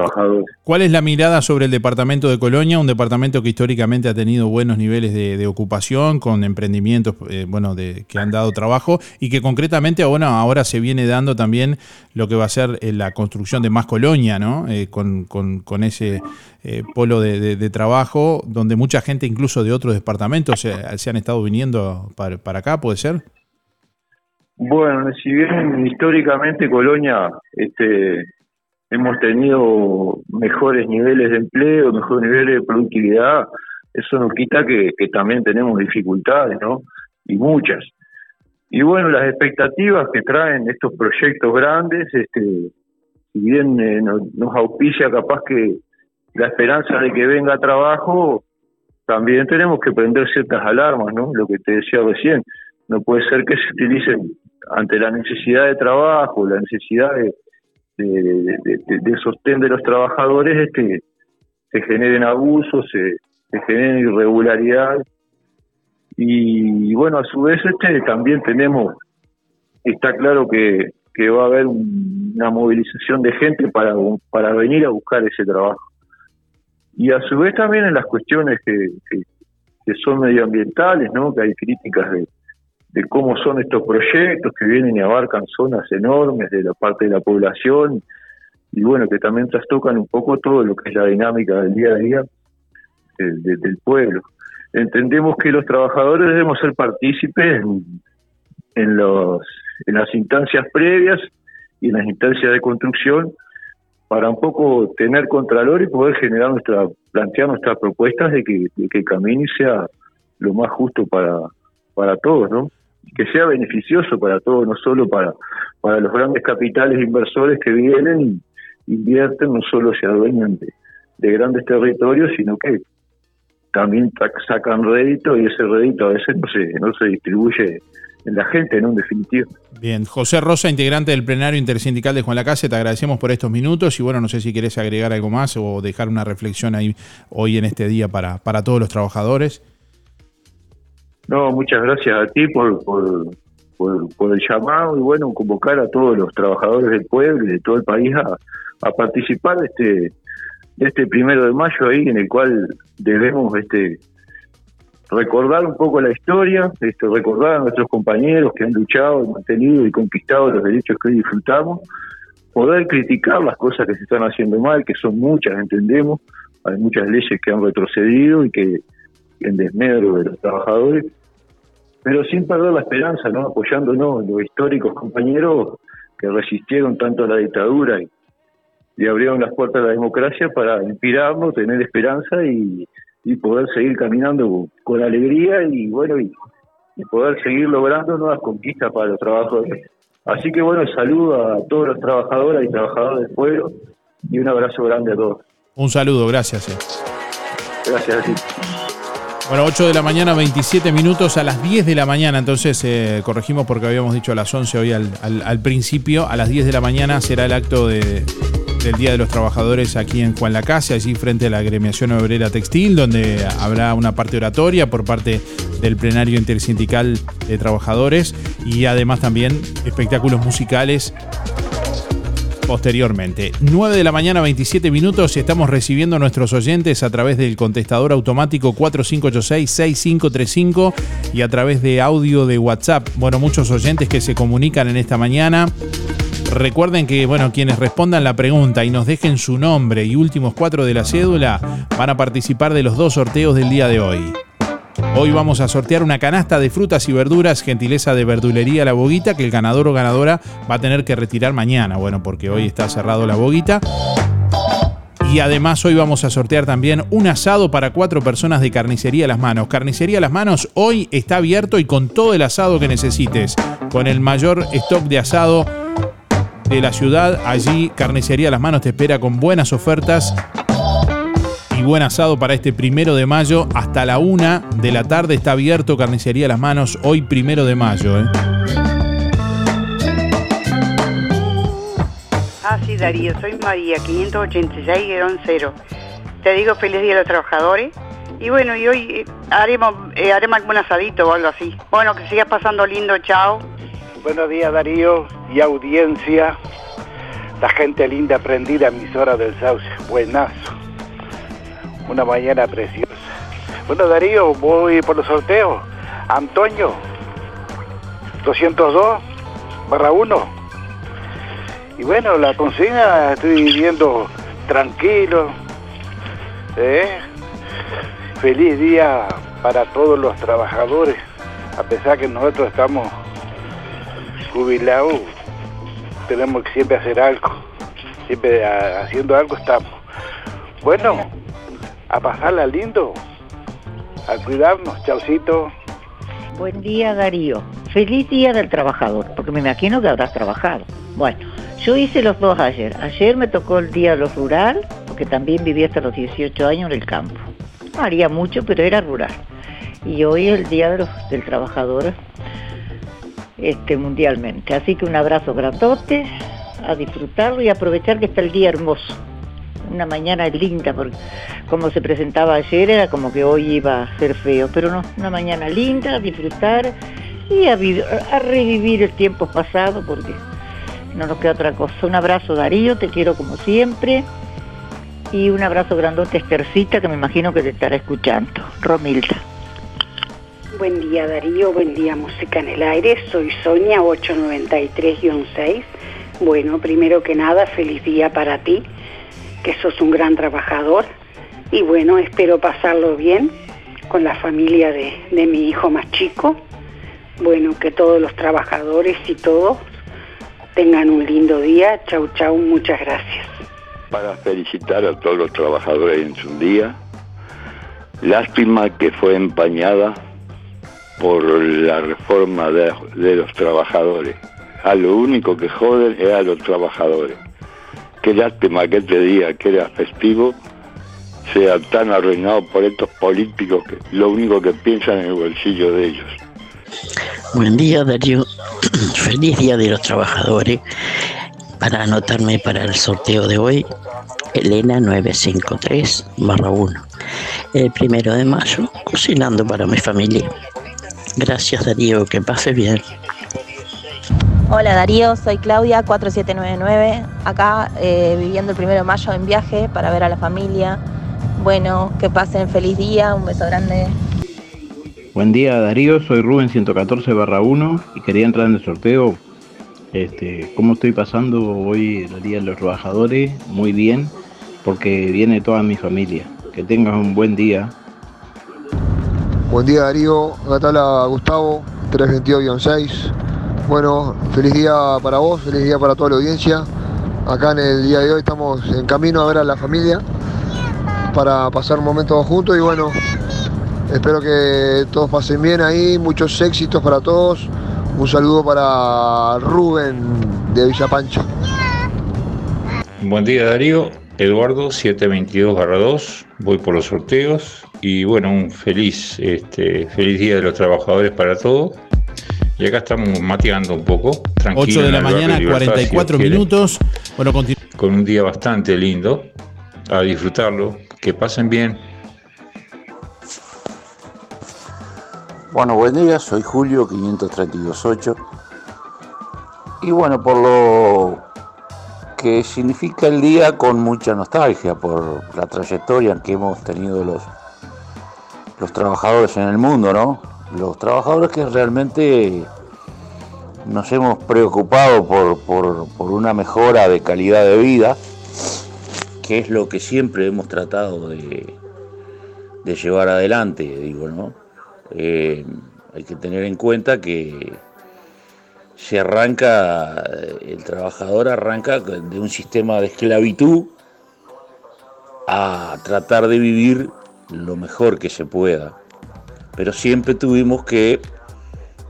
¿cuál es la mirada sobre el departamento de Colonia? Un departamento que históricamente ha tenido buenos niveles de, de ocupación, con emprendimientos eh, bueno, de, que han dado trabajo y que concretamente bueno, ahora se viene dando también lo que va a ser eh, la construcción de más Colonia, ¿no? Eh, con, con- con ese polo de, de- de trabajo donde mucha gente incluso de otros departamentos se, se han estado viniendo para, para acá, ¿puede ser? Bueno, si bien históricamente Colonia este, hemos tenido mejores niveles de empleo, mejores niveles de productividad, eso no quita que, que también tenemos dificultades, ¿no? Y muchas. Y bueno, las expectativas que traen estos proyectos grandes, este, si bien eh, nos, nos auspicia capaz que la esperanza de que venga trabajo, también tenemos que prender ciertas alarmas, ¿no? Lo que te decía recién, no puede ser que se utilicen ante la necesidad de trabajo, la necesidad de, de, sostén de los trabajadores, este, se generen abusos, se, se generen irregularidades. Y, bueno, a su vez este también tenemos, está claro que, que va a haber un- una movilización de gente para, para venir a buscar ese trabajo. Y a su vez también en las cuestiones que, que, que son medioambientales, ¿no? que hay críticas de, de cómo son estos proyectos que vienen y abarcan zonas enormes de la parte de la población y bueno, que también trastocan un poco todo lo que es la dinámica del día a día de- del pueblo. Entendemos que los trabajadores debemos ser partícipes en, en los, en las instancias previas y en las instancias de construcción para un poco tener contralor y poder generar nuestra, plantear nuestras propuestas de que, de que el camino sea lo más justo para, para todos, ¿no? Que sea beneficioso para todos, no solo para, para los grandes capitales inversores que vienen y invierten, no solo se adueñan de, de grandes territorios, sino que también sacan rédito y ese rédito a veces no se, no se distribuye en la gente, ¿no? En definitiva. Bien, José Rosa, integrante del plenario intersindical de Juan Lacase, te agradecemos por estos minutos y bueno, no sé si querés agregar algo más o dejar una reflexión ahí hoy en este día para, para todos los trabajadores. No, muchas gracias a ti por, por, por, el llamado y bueno, convocar a todos los trabajadores del pueblo y de todo el país a, a participar de este, de este primero de mayo ahí en el cual debemos este recordar un poco la historia, este, recordar a nuestros compañeros que han luchado, mantenido y conquistado los derechos que hoy disfrutamos, poder criticar las cosas que se están haciendo mal, que son muchas, entendemos, hay muchas leyes que han retrocedido y que en desmedro de los trabajadores, pero sin perder la esperanza, ¿no? apoyándonos en los históricos compañeros que resistieron tanto a la dictadura y, y abrieron las puertas de la democracia para inspirarnos, tener esperanza y, y poder seguir caminando con alegría y bueno y, y poder seguir logrando nuevas conquistas para los trabajadores. Así que bueno, saludo a todos los trabajadores y trabajadores del pueblo y un abrazo grande a todos. Un saludo, gracias. eh. Gracias, sí. Bueno, 8 de la mañana, 27 minutos a las 10 de la mañana. Entonces, eh, corregimos porque habíamos dicho a las 11 hoy al, al- principio. A las 10 de la mañana será el acto de- del Día de los Trabajadores aquí en Juan Lacase, allí frente a la Agremiación Obrera Textil, donde habrá una parte oratoria por parte del plenario intersindical de trabajadores y además también espectáculos musicales posteriormente. 9 de la mañana, 27 minutos y estamos recibiendo a nuestros oyentes a través del contestador automático 4586-6535 y a través de audio de WhatsApp. Bueno, muchos oyentes que se comunican en esta mañana. Recuerden que, bueno, quienes respondan la pregunta y nos dejen su nombre y últimos cuatro de la cédula van a participar de los dos sorteos del día de hoy. Hoy vamos a sortear una canasta de frutas y verduras, gentileza de verdulería La Boguita, que el ganador o ganadora va a tener que retirar mañana. Bueno, porque hoy está cerrado La Boguita. Y además hoy vamos a sortear también un asado para cuatro personas de Carnicería Las Manos. Carnicería Las Manos hoy está abierto y con todo el asado que necesites. Con el mayor stock de asado de la ciudad. Allí Carnicería Las Manos te espera con buenas ofertas buen asado para este primero de mayo. Hasta la una de la tarde está abierto Carnicería Las Manos, hoy primero de mayo. ¿eh? Ah, sí, Darío, soy María, 586-0. Te digo feliz día a los trabajadores. Y bueno, y hoy eh, haremos, eh, haremos algún asadito o algo así. Bueno, que sigas pasando lindo, chao. Buenos días Darío y audiencia, la gente linda prendida, emisora del Sauce, buenazo, una mañana preciosa. Bueno Darío, voy por los sorteos, Antonio, 202 barra 1. Y bueno, la consigna estoy viviendo tranquilo, ¿eh? feliz día para todos los trabajadores, a pesar que nosotros estamos jubilados, tenemos que siempre hacer algo, siempre haciendo algo estamos. Bueno, a pasarla lindo, a cuidarnos, chaucito. Buen día Darío. Feliz día del trabajador, porque me imagino que habrás trabajado. Bueno, yo hice los dos ayer. Ayer me tocó el día de los rural, porque también viví hasta los 18 años en el campo. No haría mucho, pero era rural. Y hoy es el día de los- del trabajador este, mundialmente. Así que un abrazo grandote, a disfrutarlo y aprovechar que está el día hermoso. Una mañana linda, porque como se presentaba ayer era como que hoy iba a ser feo, pero no, una mañana linda, a disfrutar y a, vi- a revivir el tiempo pasado, porque no nos queda otra cosa. Un abrazo Darío, te quiero como siempre. Y un abrazo grandote Estercita, que me imagino que te estará escuchando. Romilda. Buen día Darío, buen día Música en el Aire, soy Sonia 893-6. Bueno, primero que nada, feliz día para ti, que sos un gran trabajador y bueno, espero pasarlo bien con la familia de, de mi hijo más chico. Bueno, que todos los trabajadores y todos tengan un lindo día. Chau, chau, muchas gracias. para felicitar a todos los trabajadores en su día. Lástima que fue empañada por la reforma de, de los trabajadores. A lo único que joden es a los trabajadores. Qué lástima que este día, que era festivo, sea tan arruinado por estos políticos que lo único que piensan en el bolsillo de ellos. Buen día, Darío. [CLEARS THROAT] Feliz Día de los Trabajadores. Para anotarme para el sorteo de hoy, Elena 953-1. El primero de mayo, cocinando para mi familia. Gracias, Darío. Que pase bien. Hola Darío, soy Claudia 4799, acá eh, viviendo el primero de mayo en viaje para ver a la familia. Bueno, que pasen feliz día, un beso grande. Buen día Darío, soy Rubén 114 barra 1 y quería entrar en el sorteo. Este, ¿Cómo estoy pasando hoy el Día de los Trabajadores? Muy bien, porque viene toda mi familia. Que tengas un buen día. Buen día Darío, acá te habla Gustavo, 322-6. Bueno, feliz día para vos, feliz día para toda la audiencia. Acá en el día de hoy estamos en camino a ver a la familia para pasar un momento juntos y bueno, espero que todos pasen bien ahí, muchos éxitos para todos. Un saludo para Rubén de Villa Pancha. Buen día Darío, Eduardo 722-2, voy por los sorteos y bueno, un feliz, este, feliz día de los trabajadores para todos. Y acá estamos mateando un poco, 8 de la mañana, 44 minutos. Bueno, con un día bastante lindo, a disfrutarlo, que pasen bien. Bueno, buen día, soy Julio 5328. Y bueno, por lo que significa el día con mucha nostalgia por la trayectoria que hemos tenido los, los trabajadores en el mundo, ¿no? Los trabajadores que realmente nos hemos preocupado por, por, una mejora de calidad de vida, que es lo que siempre hemos tratado de, de llevar adelante, digo, ¿no? Eh, hay que tener en cuenta que se arranca, el trabajador arranca de un sistema de esclavitud a tratar de vivir lo mejor que se pueda. Pero siempre tuvimos que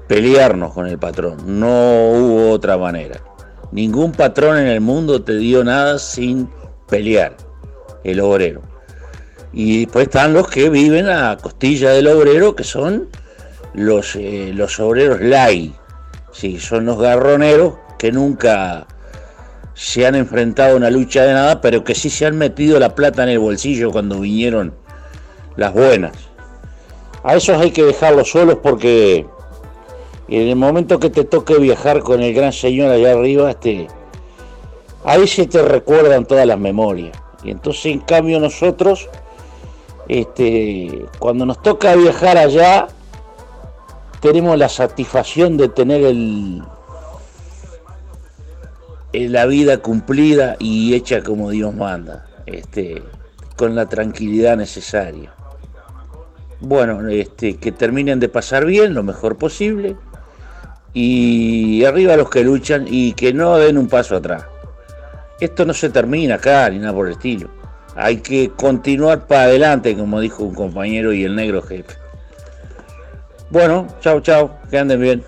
pelearnos con el patrón, no hubo otra manera. Ningún patrón en el mundo te dio nada sin pelear, el obrero. Y después están los que viven a costilla del obrero, que son los, eh, los obreros lai, Sí, son los garroneros que nunca se han enfrentado a una lucha de nada, pero que sí se han metido la plata en el bolsillo cuando vinieron las buenas. A esos hay que dejarlos solos porque en el momento que te toque viajar con el gran señor allá arriba, este, ahí se te recuerdan todas las memorias. Y entonces en cambio nosotros, este, cuando nos toca viajar allá, tenemos la satisfacción de tener el, la vida cumplida y hecha como Dios manda, este, con la tranquilidad necesaria. Bueno, este, que terminen de pasar bien, lo mejor posible, y arriba los que luchan y que no den un paso atrás. Esto no se termina acá ni nada por el estilo. Hay que continuar para adelante, como dijo un compañero y el negro jefe. Bueno, chao, chao, que anden bien.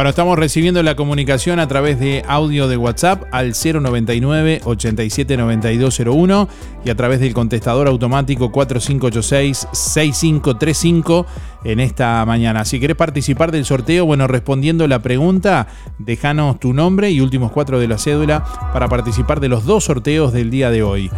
Bueno, estamos recibiendo la comunicación a través de audio de WhatsApp al 099 879201 y a través del contestador automático 4586 6535 en esta mañana. Si querés participar del sorteo, bueno, respondiendo la pregunta, déjanos tu nombre y últimos cuatro de la cédula para participar de los dos sorteos del día de hoy.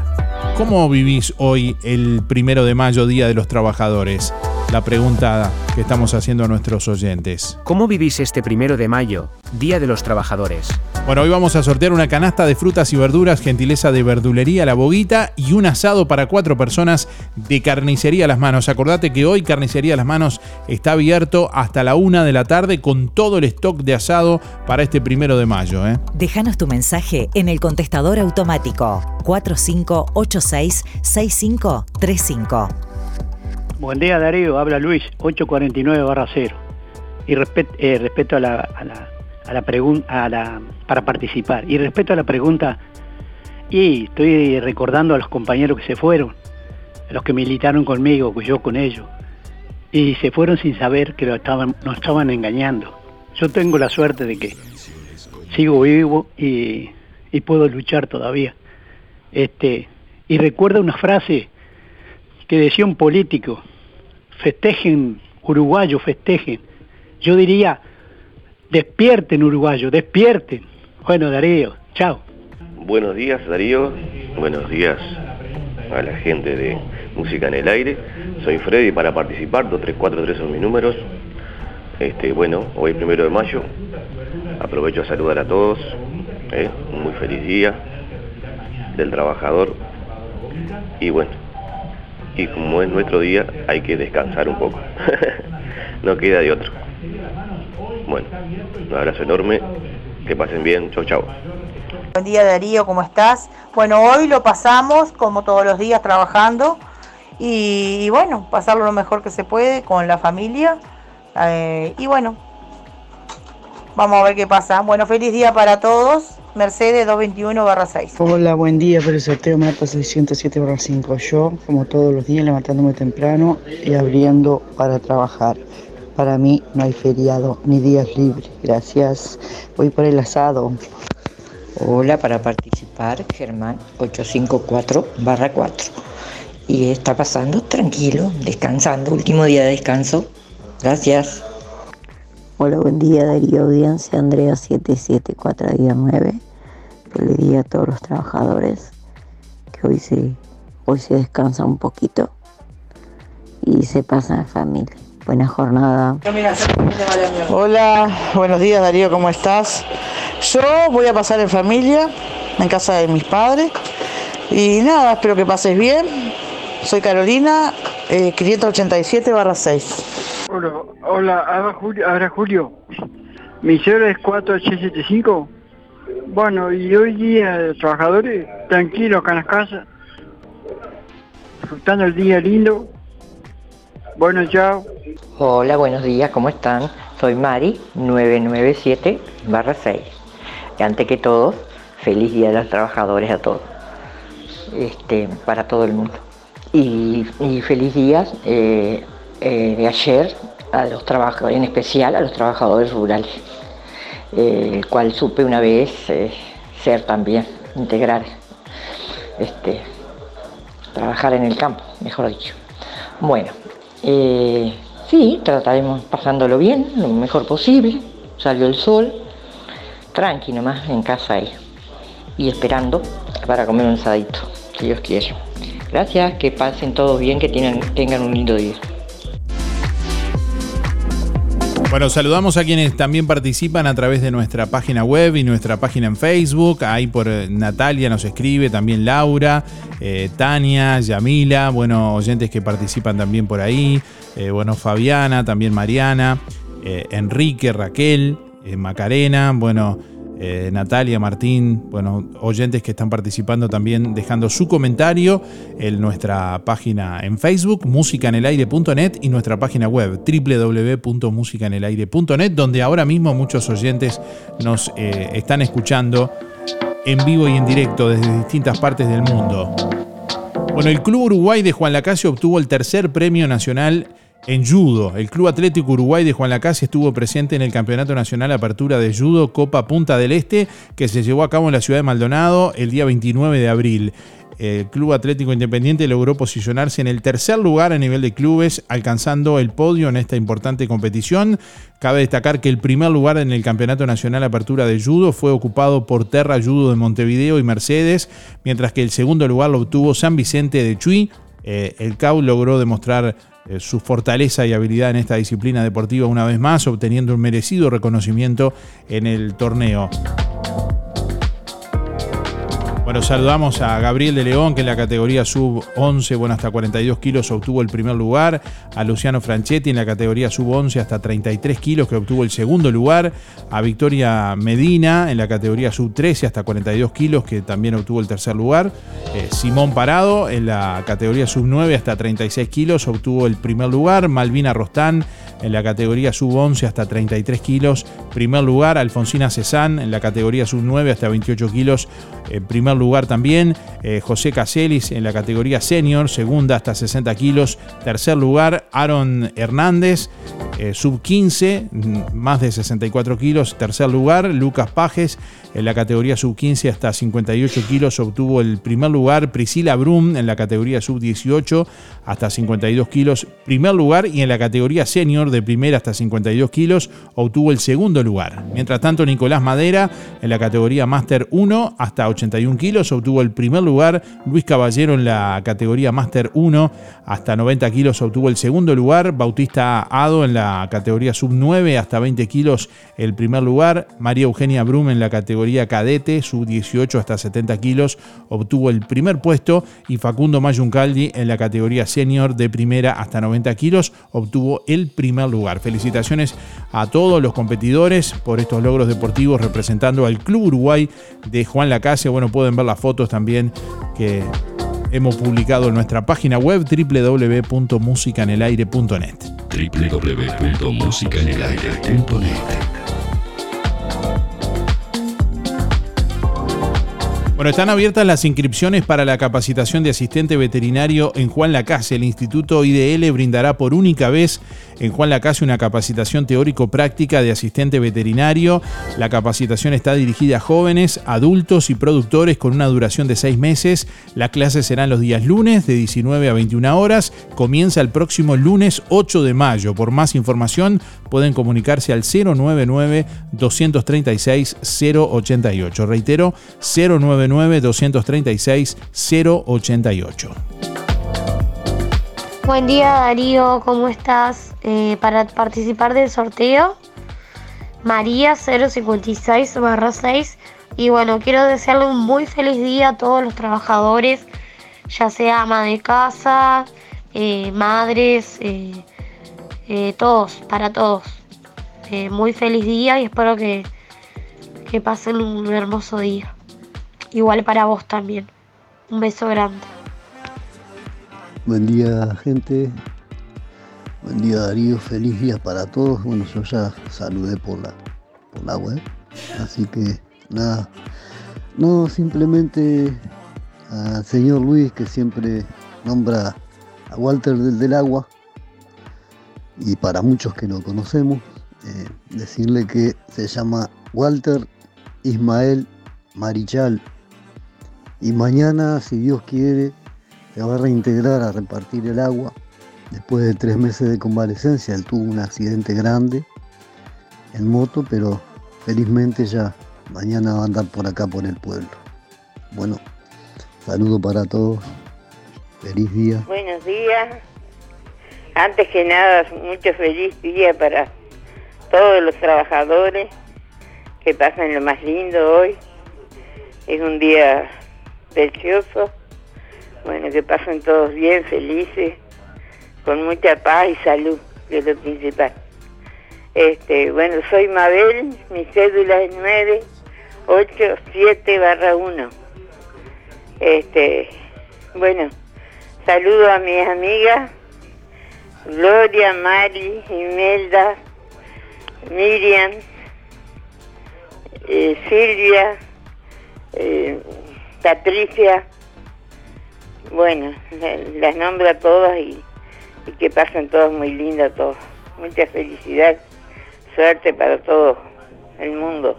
¿Cómo vivís hoy el primero de mayo, Día de los Trabajadores? La pregunta que estamos haciendo a nuestros oyentes. ¿Cómo vivís este primero de mayo, Día de los Trabajadores? Bueno, hoy vamos a sortear una canasta de frutas y verduras, gentileza de verdulería La Boguita y un asado para cuatro personas de Carnicería Las Manos. Acordate que hoy Carnicería Las Manos está abierto hasta la una de la tarde con todo el stock de asado para este primero de mayo. ¿eh? Déjanos tu mensaje en el contestador automático 4586 6535. Buen día Darío, habla Luis, 849 barra 0. Y eh, respeto a la, a la, pregunta, para participar. Y respeto a la pregunta, y estoy recordando a los compañeros que se fueron, a los que militaron conmigo, yo con ellos. Y se fueron sin saber que lo estaban, nos estaban engañando. Yo tengo la suerte de que sigo vivo y, y puedo luchar todavía. Este, y recuerdo una frase que decía un político, festejen, uruguayo, festejen. Yo diría, despierten, uruguayo, despierten. Bueno, Darío, chao. Buenos días, Darío. Buenos días a la gente de Música en el Aire. Soy Freddy para participar, 2343 son mis números. Este, bueno, hoy primero de mayo. Aprovecho a saludar a todos. ¿eh? Un muy feliz día del trabajador. Y bueno, y como es nuestro día hay que descansar un poco. [LAUGHS] no queda de otro. Bueno, un abrazo enorme, que pasen bien, chau chau. Buen día Darío, ¿cómo estás? Bueno, hoy lo pasamos como todos los días trabajando y, bueno, pasarlo lo mejor que se puede con la familia eh, y bueno, vamos a ver qué pasa. Bueno, feliz día para todos Mercedes 221-6. Hola, buen día por el sorteo Mata 607-5. Yo, como todos los días, levantándome temprano y abriendo para trabajar. Para mí no hay feriado ni días libres. Gracias. Voy por el asado. Hola, para participar, Germán 854-4. Y está pasando tranquilo, descansando, último día de descanso. Gracias. Hola, buen día Darío Audiencia, Andrea 774-9. Feliz día a todos los trabajadores, que hoy se, hoy se descansa un poquito y se pasa en familia. Buena jornada. Hola, buenos días Darío, ¿cómo estás? Yo voy a pasar en familia, en casa de mis padres. Y nada, espero que pases bien. Soy Carolina, eh, 587-6. Hola, hola, habla Julio. Habla Julio. Mi cero es 4875. Bueno, y hoy día trabajadores tranquilos acá en las casas, disfrutando el día lindo. Bueno, chao. Hola, buenos días, ¿cómo están? Soy Mari, 997-6. Y antes que todo, feliz día de los trabajadores a todos. Este, para todo el mundo. Y, y feliz día eh, eh, de ayer a los trabajadores, en especial a los trabajadores rurales, eh, el cual supe una vez eh, ser también, integrar, este, trabajar en el campo, mejor dicho. Bueno, sí, trataremos pasándolo bien, lo mejor posible, salió el sol, tranqui nomás en casa ahí, y esperando para comer un asadito, si Dios quiere. Gracias, que pasen todos bien, que tengan, tengan un lindo día. Bueno, saludamos a quienes también participan a través de nuestra página web y nuestra página en Facebook. Ahí por eh, Natalia nos escribe, también Laura, eh, Tania, Yamila, bueno, oyentes que participan también por ahí. Eh, bueno, Fabiana, también Mariana, Enrique, Raquel, Macarena, bueno, eh, Natalia, Martín, bueno, oyentes que están participando también dejando su comentario en nuestra página en Facebook, musicanelaire.net y nuestra página web www.musicanelaire.net, donde ahora mismo muchos oyentes nos eh, están escuchando en vivo y en directo desde distintas partes del mundo. Bueno, el Club Uruguay de Juan Lacase obtuvo el tercer premio nacional en judo. El Club Atlético Uruguay de Juan Lacase estuvo presente en el Campeonato Nacional Apertura de Judo Copa Punta del Este, que se llevó a cabo en la ciudad de Maldonado el día 29 de abril. El Club Atlético Independiente logró posicionarse en el tercer lugar a nivel de clubes, alcanzando el podio en esta importante competición. Cabe destacar que el primer lugar en el Campeonato Nacional Apertura de Judo fue ocupado por Terra Judo de Montevideo y Mercedes, mientras que el segundo lugar lo obtuvo San Vicente de Chuy. Eh, el CAU logró demostrar eh, su fortaleza y habilidad en esta disciplina deportiva una vez más, obteniendo un merecido reconocimiento en el torneo. Bueno, saludamos a Gabriel de León, que en la categoría sub-11, bueno, hasta 42 kilos obtuvo el primer lugar. A Luciano Franchetti en la categoría sub-11 hasta 33 kilos, que obtuvo el segundo lugar. A Victoria Medina en la categoría sub-13 hasta 42 kilos, que también obtuvo el tercer lugar. Eh, Simón Parado en la categoría sub-9 hasta 36 kilos obtuvo el primer lugar. Malvina Rostán en la categoría sub-11 hasta 33 kilos, primer lugar. Alfonsina Cezán en la categoría sub-9 hasta 28 kilos, eh, primer lugar también. Eh, José Caselis en la categoría senior, segunda hasta 60 kilos, tercer lugar. Aaron Hernández, eh, sub-15, mm, más de 64 kilos, tercer lugar. Lucas Pajes en la categoría sub-15 hasta 58 kilos obtuvo el primer lugar. Priscila Brum en la categoría sub-18 hasta 52 kilos, primer lugar. Y en la categoría senior de primera hasta 52 kilos obtuvo el segundo lugar. Mientras tanto, Nicolás Madera en la categoría Master 1 hasta 81 kilos obtuvo el primer lugar. Luis Caballero en la categoría Master 1 hasta 90 kilos obtuvo el segundo lugar. Bautista Ado en la categoría sub 9 hasta 20 kilos el primer lugar. María Eugenia Brum en la categoría cadete sub 18 hasta 70 kilos obtuvo el primer puesto. Y Facundo Mayuncaldi en la categoría senior de primera hasta 90 kilos obtuvo el primer lugar. Felicitaciones a todos los competidores por estos logros deportivos representando al Club Uruguay de Juan Lacase. Bueno, pueden ver las fotos también que hemos publicado en nuestra página web www.musicanelaire.net. www.musicanelaire.net Bueno, están abiertas las inscripciones para la capacitación de asistente veterinario en Juan Lacase. El Instituto IDL brindará por única vez en Juan Lacase una capacitación teórico-práctica de asistente veterinario. La capacitación está dirigida a jóvenes, adultos y productores con una duración de seis meses. Las clases serán los días lunes de 19 a 21 horas. Comienza el próximo lunes 8 de mayo. Por más información pueden comunicarse al 099-236-088. Reitero, 099-236-088. Buen día Darío, ¿cómo estás? Eh, para participar del sorteo, María 056 6. Y bueno, quiero desearle un muy feliz día a todos los trabajadores, ya sea ama de casa, eh, madres, eh, todos, para todos. muy feliz día y espero que, que pasen un hermoso día. Igual para vos también. Un beso grande. Buen día gente. Buen día Darío. Feliz día para todos. Bueno, yo ya saludé por la, por la web. Así que nada. No, simplemente al señor Luis que siempre nombra a Walter del, del agua. Y para muchos que lo conocemos, eh, decirle que se llama Walter Ismael Marichal y mañana, si Dios quiere, se va a reintegrar a repartir el agua. Después de tres meses de convalecencia, él tuvo un accidente grande en moto, pero felizmente ya mañana va a andar por acá, por el pueblo. Bueno, saludo para todos. Feliz día. Buenos días. Antes que nada, mucho feliz día para todos los trabajadores que pasan lo más lindo hoy. Es un día precioso. Bueno, que pasen todos bien, felices, con mucha paz y salud, que es lo principal. Este, bueno, soy Mabel, mi cédula es 987 barra 1. Este, bueno, saludo a mis amigas, Gloria, Mari, Imelda, Miriam, eh, Silvia, eh, Patricia, bueno, las nombro a todas y, que pasen todos muy lindas todos. Mucha felicidad, suerte para todo el mundo.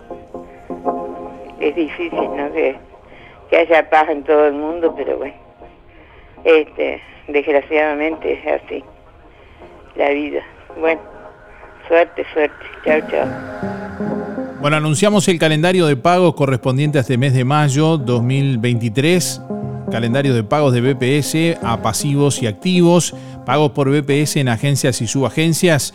Es difícil, ¿no? Que, que haya paz en todo el mundo, pero bueno, este, desgraciadamente es así, la vida. Bueno, suerte, suerte. Chao, chao. Bueno, anunciamos el calendario de pagos correspondiente a este mes de mayo 2023. Calendario de pagos de BPS a pasivos y activos. Pagos por BPS en agencias y subagencias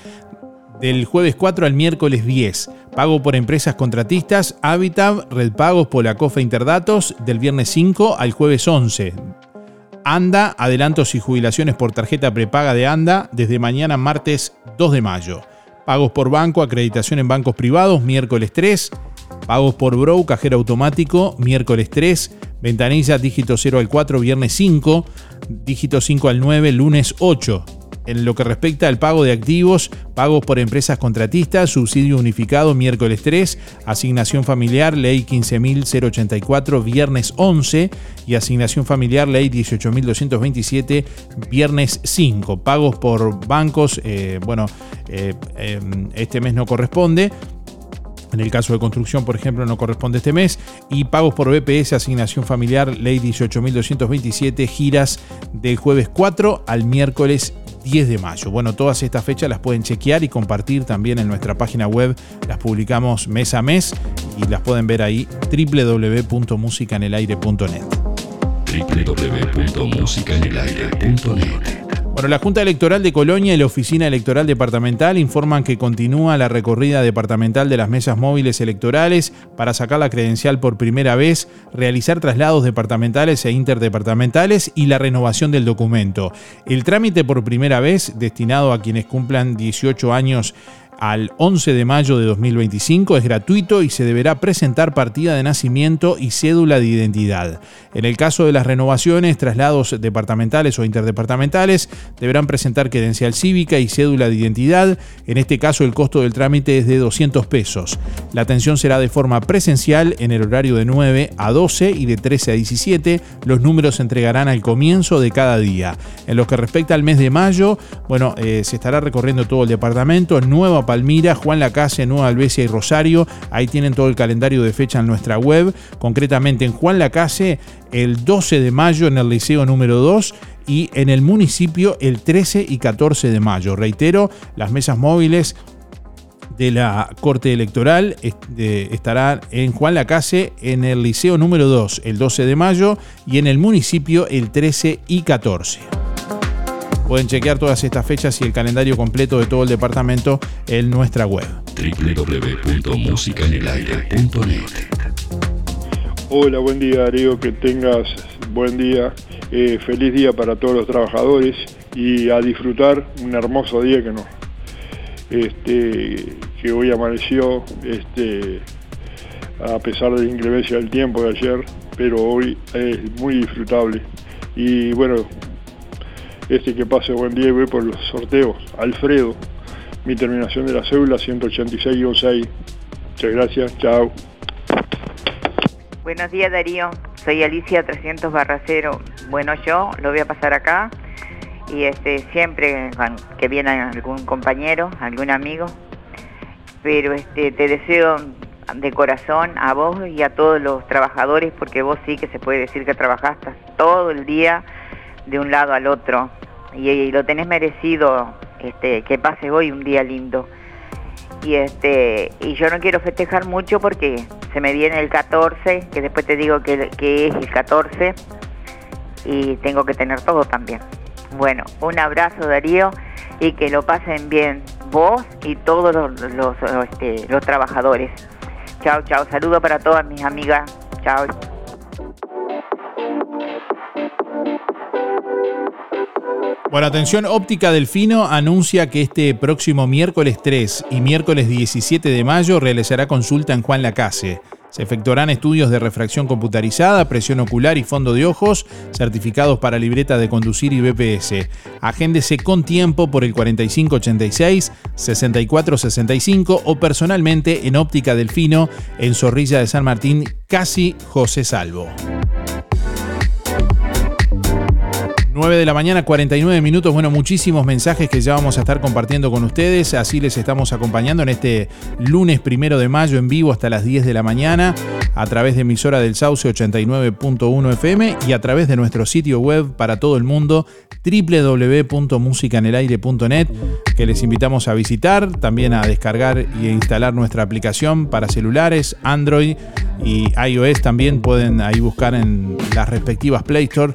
del jueves 4 al miércoles 10. Pago por empresas contratistas, Habitat, Red Pagos, Polacofa Interdatos, del viernes 5 al jueves 11. ANDA, adelantos y jubilaciones por tarjeta prepaga de ANDA, desde mañana martes 2 de mayo. Pagos por banco, acreditación en bancos privados, miércoles 3. Pagos por Brow, cajero automático, miércoles 3. Ventanilla, dígito 0 al 4, viernes 5. Dígito 5 al 9, lunes 8 en lo que respecta al pago de activos, pagos por empresas contratistas, subsidio unificado miércoles 3, asignación familiar ley 15.084 viernes 11 y asignación familiar ley 18.227 viernes 5. Pagos por bancos, eh, bueno, eh, em, este mes no corresponde. En el caso de construcción, por ejemplo, no corresponde este mes. Y pagos por BPS, asignación familiar, ley 18.227, giras del jueves 4 al miércoles 10 de mayo. Bueno, todas estas fechas las pueden chequear y compartir también en nuestra página web. Las publicamos mes a mes y las pueden ver ahí www.musicanelaire.net. www.musicanelaire.net bueno, la Junta Electoral de Colonia y la Oficina Electoral Departamental informan que continúa la recorrida departamental de las mesas móviles electorales para sacar la credencial por primera vez, realizar traslados departamentales e interdepartamentales y la renovación del documento. El trámite por primera vez, destinado a quienes cumplan 18 años al 11 de mayo de 2025 es gratuito y se deberá presentar partida de nacimiento y cédula de identidad. En el caso de las renovaciones, traslados departamentales o interdepartamentales, deberán presentar credencial cívica y cédula de identidad. En este caso, el costo del trámite es de 200 pesos. La atención será de forma presencial en el horario de 9 a 12 y de 13 a 17. Los números se entregarán al comienzo de cada día. En lo que respecta al mes de mayo, bueno, eh, se estará recorriendo todo el departamento. Nueva Palmira, Juan Lacase, Nueva Albesia y Rosario. Ahí tienen todo el calendario de fecha en nuestra web. Concretamente en Juan Lacase, el 12 de mayo en el Liceo número 2 y en el municipio el 13 y 14 de mayo. Reitero, las mesas móviles de la Corte Electoral estarán en Juan Lacase en el Liceo número 2 el 12 de mayo y en el municipio el 13 y 14. Pueden chequear todas estas fechas y el calendario completo de todo el departamento en nuestra web. www.musicaenelaire.net Hola, buen día Darío, que tengas buen día, eh, feliz día para todos los trabajadores y a disfrutar un hermoso día que no, este, que hoy amaneció, este, a pesar de la inclemencia del tiempo de ayer, pero hoy es muy disfrutable. Y bueno, este que pase buen día y voy por los sorteos. Alfredo, mi terminación de la cédula 186-6. Muchas gracias, chao. Buenos días Darío, soy Alicia 300 Barracero. Bueno, yo lo voy a pasar acá y este siempre que viene algún compañero, algún amigo, pero este te deseo de corazón a vos y a todos los trabajadores porque vos sí que se puede decir que trabajaste todo el día de un lado al otro y, lo tenés merecido este, que pase hoy un día lindo. Y este y yo no quiero festejar mucho porque se me viene el 14, que después te digo que, es el 14 y tengo que tener todo también. Bueno, un abrazo Darío y que lo pasen bien vos y todos los, los, este, los trabajadores. Chao, chao. Saludo para todas mis amigas. Chao. Bueno, atención, Óptica Delfino anuncia que este próximo miércoles 3 y miércoles 17 de mayo realizará consulta en Juan Lacase. Se efectuarán estudios de refracción computarizada, presión ocular y fondo de ojos, certificados para libreta de conducir y BPS. Agéndese con tiempo por el 4586-6465 o personalmente en Óptica Delfino en Zorrilla de San Martín, casi José Salvo. 9 de la mañana, 49 minutos. Bueno, muchísimos mensajes que ya vamos a estar compartiendo con ustedes. Así les estamos acompañando en este lunes primero de mayo en vivo hasta las 10 de la mañana a través de emisora del Sauce 89.1 FM y a través de nuestro sitio web para todo el mundo www.musicanelaire.net que les invitamos a visitar, también a descargar y instalar nuestra aplicación para celulares, Android y iOS. También pueden ahí buscar en las respectivas Play Store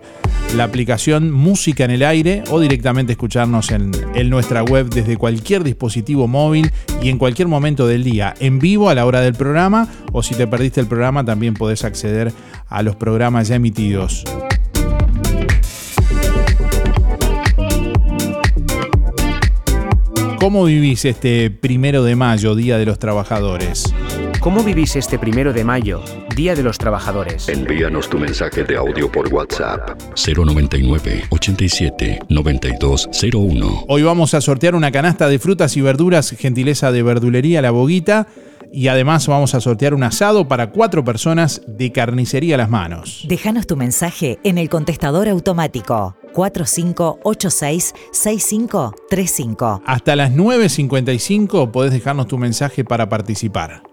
la aplicación Música en el Aire o directamente escucharnos en, nuestra web desde cualquier dispositivo móvil y en cualquier momento del día, en vivo a la hora del programa o si te perdiste el programa también podés acceder a los programas ya emitidos. ¿Cómo vivís este primero de mayo, Día de los Trabajadores? ¿Cómo vivís este primero de mayo, Día de los Trabajadores? Envíanos tu mensaje de audio por WhatsApp 099 87 9201. Hoy vamos a sortear una canasta de frutas y verduras, gentileza de verdulería La Boguita. Y además vamos a sortear un asado para cuatro personas de carnicería a las manos. Déjanos tu mensaje en el contestador automático 4586-6535. Hasta las 9.55 podés dejarnos tu mensaje para participar.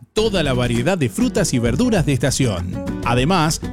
toda la variedad de frutas y verduras de estación. Además,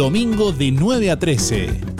Domingo de 9 a 13.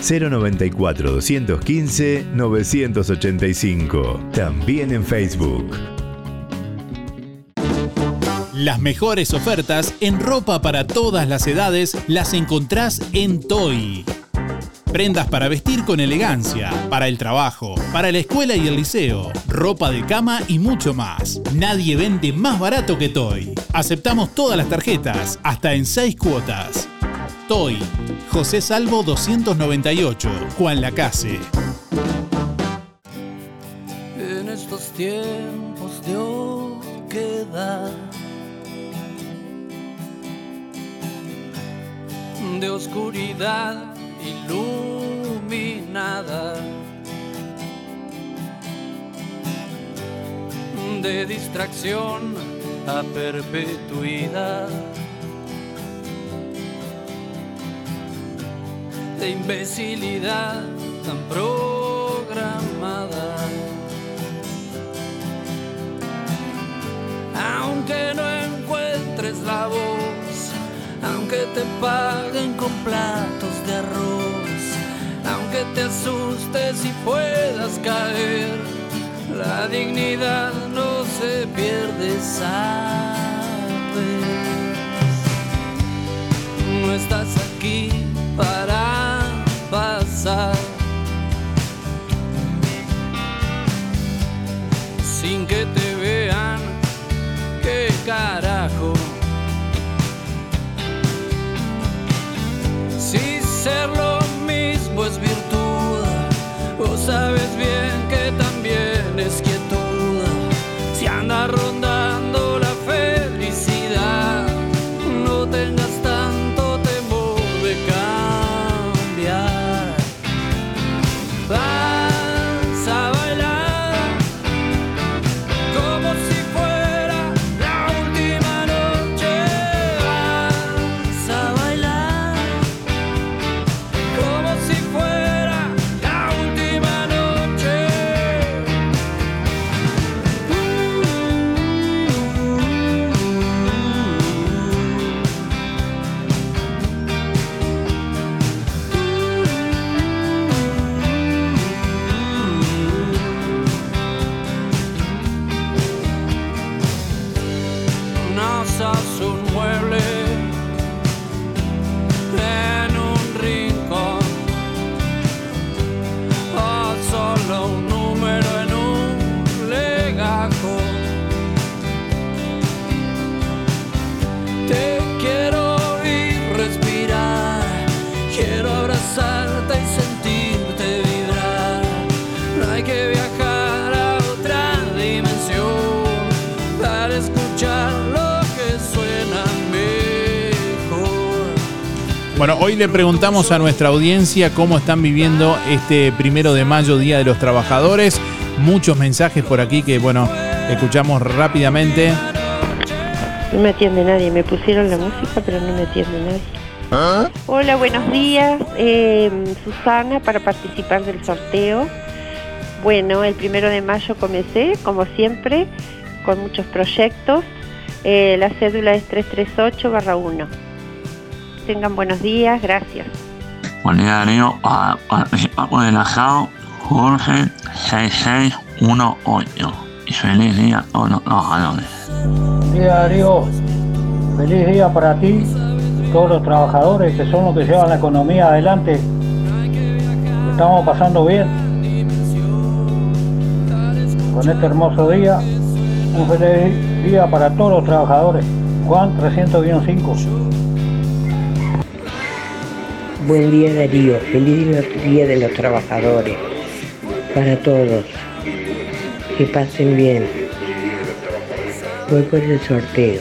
094 215 985. También en Facebook. Las mejores ofertas en ropa para todas las edades las encontrás en Toy. Prendas para vestir con elegancia, para el trabajo, para la escuela y el liceo, ropa de cama y mucho más. Nadie vende más barato que Toy. Aceptamos todas las tarjetas, hasta en 6 cuotas. Toy, José Salvo 298, Juan Lacase. En estos tiempos de de oscuridad iluminada de distracción a perpetuidad. De imbecilidad tan programada. Aunque no encuentres la voz, aunque te paguen con platos de arroz, aunque te asustes y puedas caer, la dignidad no se pierde, sabes. No estás aquí para Sin que te vean, qué carajo. Si ser lo mismo es virtud, vos sabes bien le preguntamos a nuestra audiencia cómo están viviendo este primero de mayo, Día de los Trabajadores. Muchos mensajes por aquí que, bueno, escuchamos rápidamente. No me atiende nadie, me pusieron la música pero no me atiende nadie. Hola, buenos días. Eh, Susana, para participar del sorteo. Bueno, el primero de mayo comencé, como siempre, con muchos proyectos. Eh, la cédula es 338 1. Tengan buenos días, gracias. Buen día Darío, para participar por el asado Jorge 6618 y feliz día a todos los trabajadores. día Darío, feliz día para ti, todos los trabajadores que son los que llevan la economía adelante. Estamos pasando bien con este hermoso día. Un feliz día para todos los trabajadores. Juan 300-5. Buen día Darío, feliz día de los trabajadores, para todos, que pasen bien. Voy por el sorteo.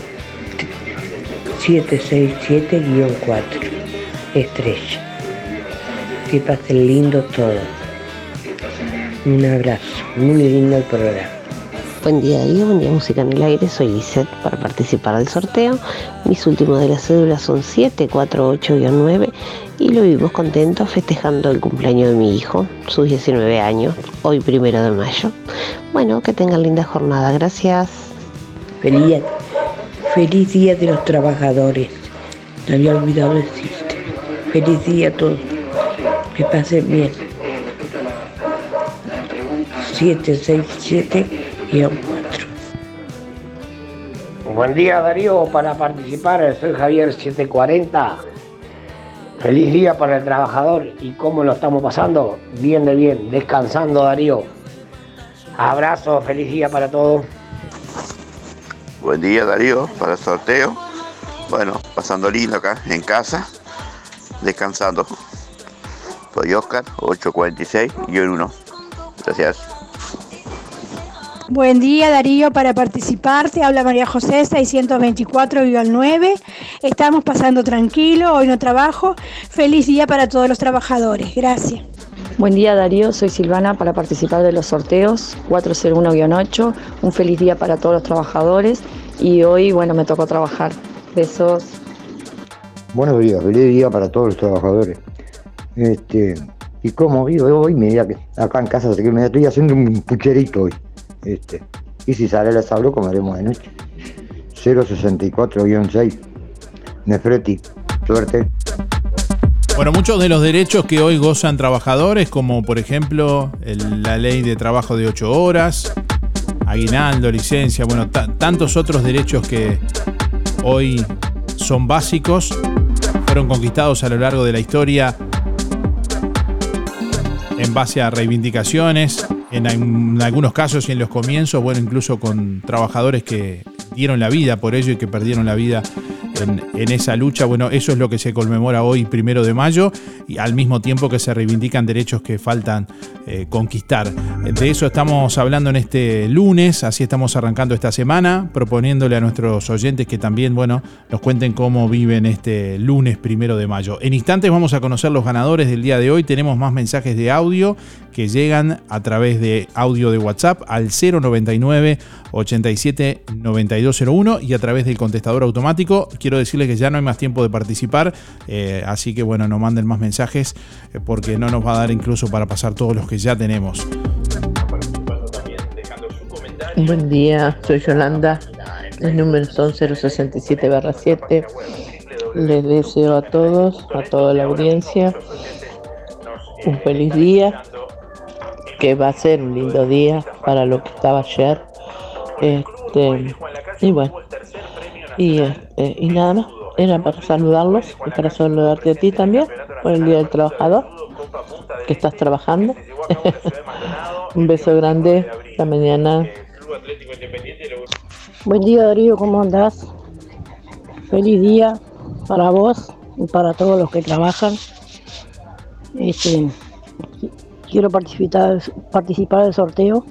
767-4, estrella. Que pasen lindo todos. Un abrazo, muy lindo el programa. Buen día Darío, buen día Música en el Aire, soy Lisette para participar del sorteo. Mis últimos de las cédulas son 748-9 y lo vivimos contentos festejando el cumpleaños de mi hijo, sus 19 años, hoy primero de mayo. Bueno, que tengan linda jornada, gracias. Feliz día, feliz día de los trabajadores. Me había olvidado decirte. Feliz día a todos. Que pasen bien. 767 y a 4. Buen día Darío, para participar soy Javier 740. Feliz día para el trabajador y cómo lo estamos pasando, bien de bien, descansando Darío. Abrazo, feliz día para todos. Buen día Darío, para el sorteo. Bueno, pasando lindo acá en casa, descansando. Soy Oscar, 846 y 1. Gracias. Buen día Darío, para participar te habla María José 624 al 9. Estamos pasando tranquilo, hoy no trabajo. Feliz día para todos los trabajadores. Gracias. Buen día Darío, soy Silvana para participar de los sorteos 401-8. Un feliz día para todos los trabajadores y hoy, bueno, me tocó trabajar. Besos. Buenos días, feliz día para todos los trabajadores. Este, y como vivo hoy, mira que acá en casa me estoy haciendo un pucherito hoy. Este, y si sale les hablo, comeremos de noche. 064-6. Nefreti, suerte. Bueno, muchos de los derechos que hoy gozan trabajadores, como por ejemplo el- la ley de trabajo de 8 horas, aguinaldo, licencia, bueno, ta- tantos otros derechos que hoy son básicos, fueron conquistados a lo largo de la historia en base a reivindicaciones, en, algunos casos y en los comienzos, bueno, incluso con trabajadores que dieron la vida por ello y que perdieron la vida en, en esa lucha. Bueno, eso es lo que se conmemora hoy, primero de mayo, y al mismo tiempo que se reivindican derechos que faltan eh, conquistar. De eso estamos hablando en este lunes, así estamos arrancando esta semana, proponiéndole a nuestros oyentes que también, bueno, nos cuenten cómo viven este lunes primero de mayo. En instantes vamos a conocer los ganadores del día de hoy. Tenemos más mensajes de audio que llegan a través de audio de WhatsApp al 099 87 9201 y a través del contestador automático. Quiero decirles que ya no hay más tiempo de participar, eh, así que bueno, no manden más mensajes eh, porque no nos va a dar incluso para pasar todos los que ya tenemos. Buen día, soy Yolanda. Los números son 067 7. Les deseo a todos, a toda la audiencia, un feliz día, que va a ser un lindo día para lo que estaba ayer. Este, y bueno, y, este, y nada más, era para saludarlos y para saludarte a ti también por el Día del Trabajador, que estás trabajando. [LAUGHS] un beso grande, la mañana. Buen día Darío, ¿cómo andás? Feliz día para vos y para todos los que trabajan. Este, quiero participar, participar del sorteo.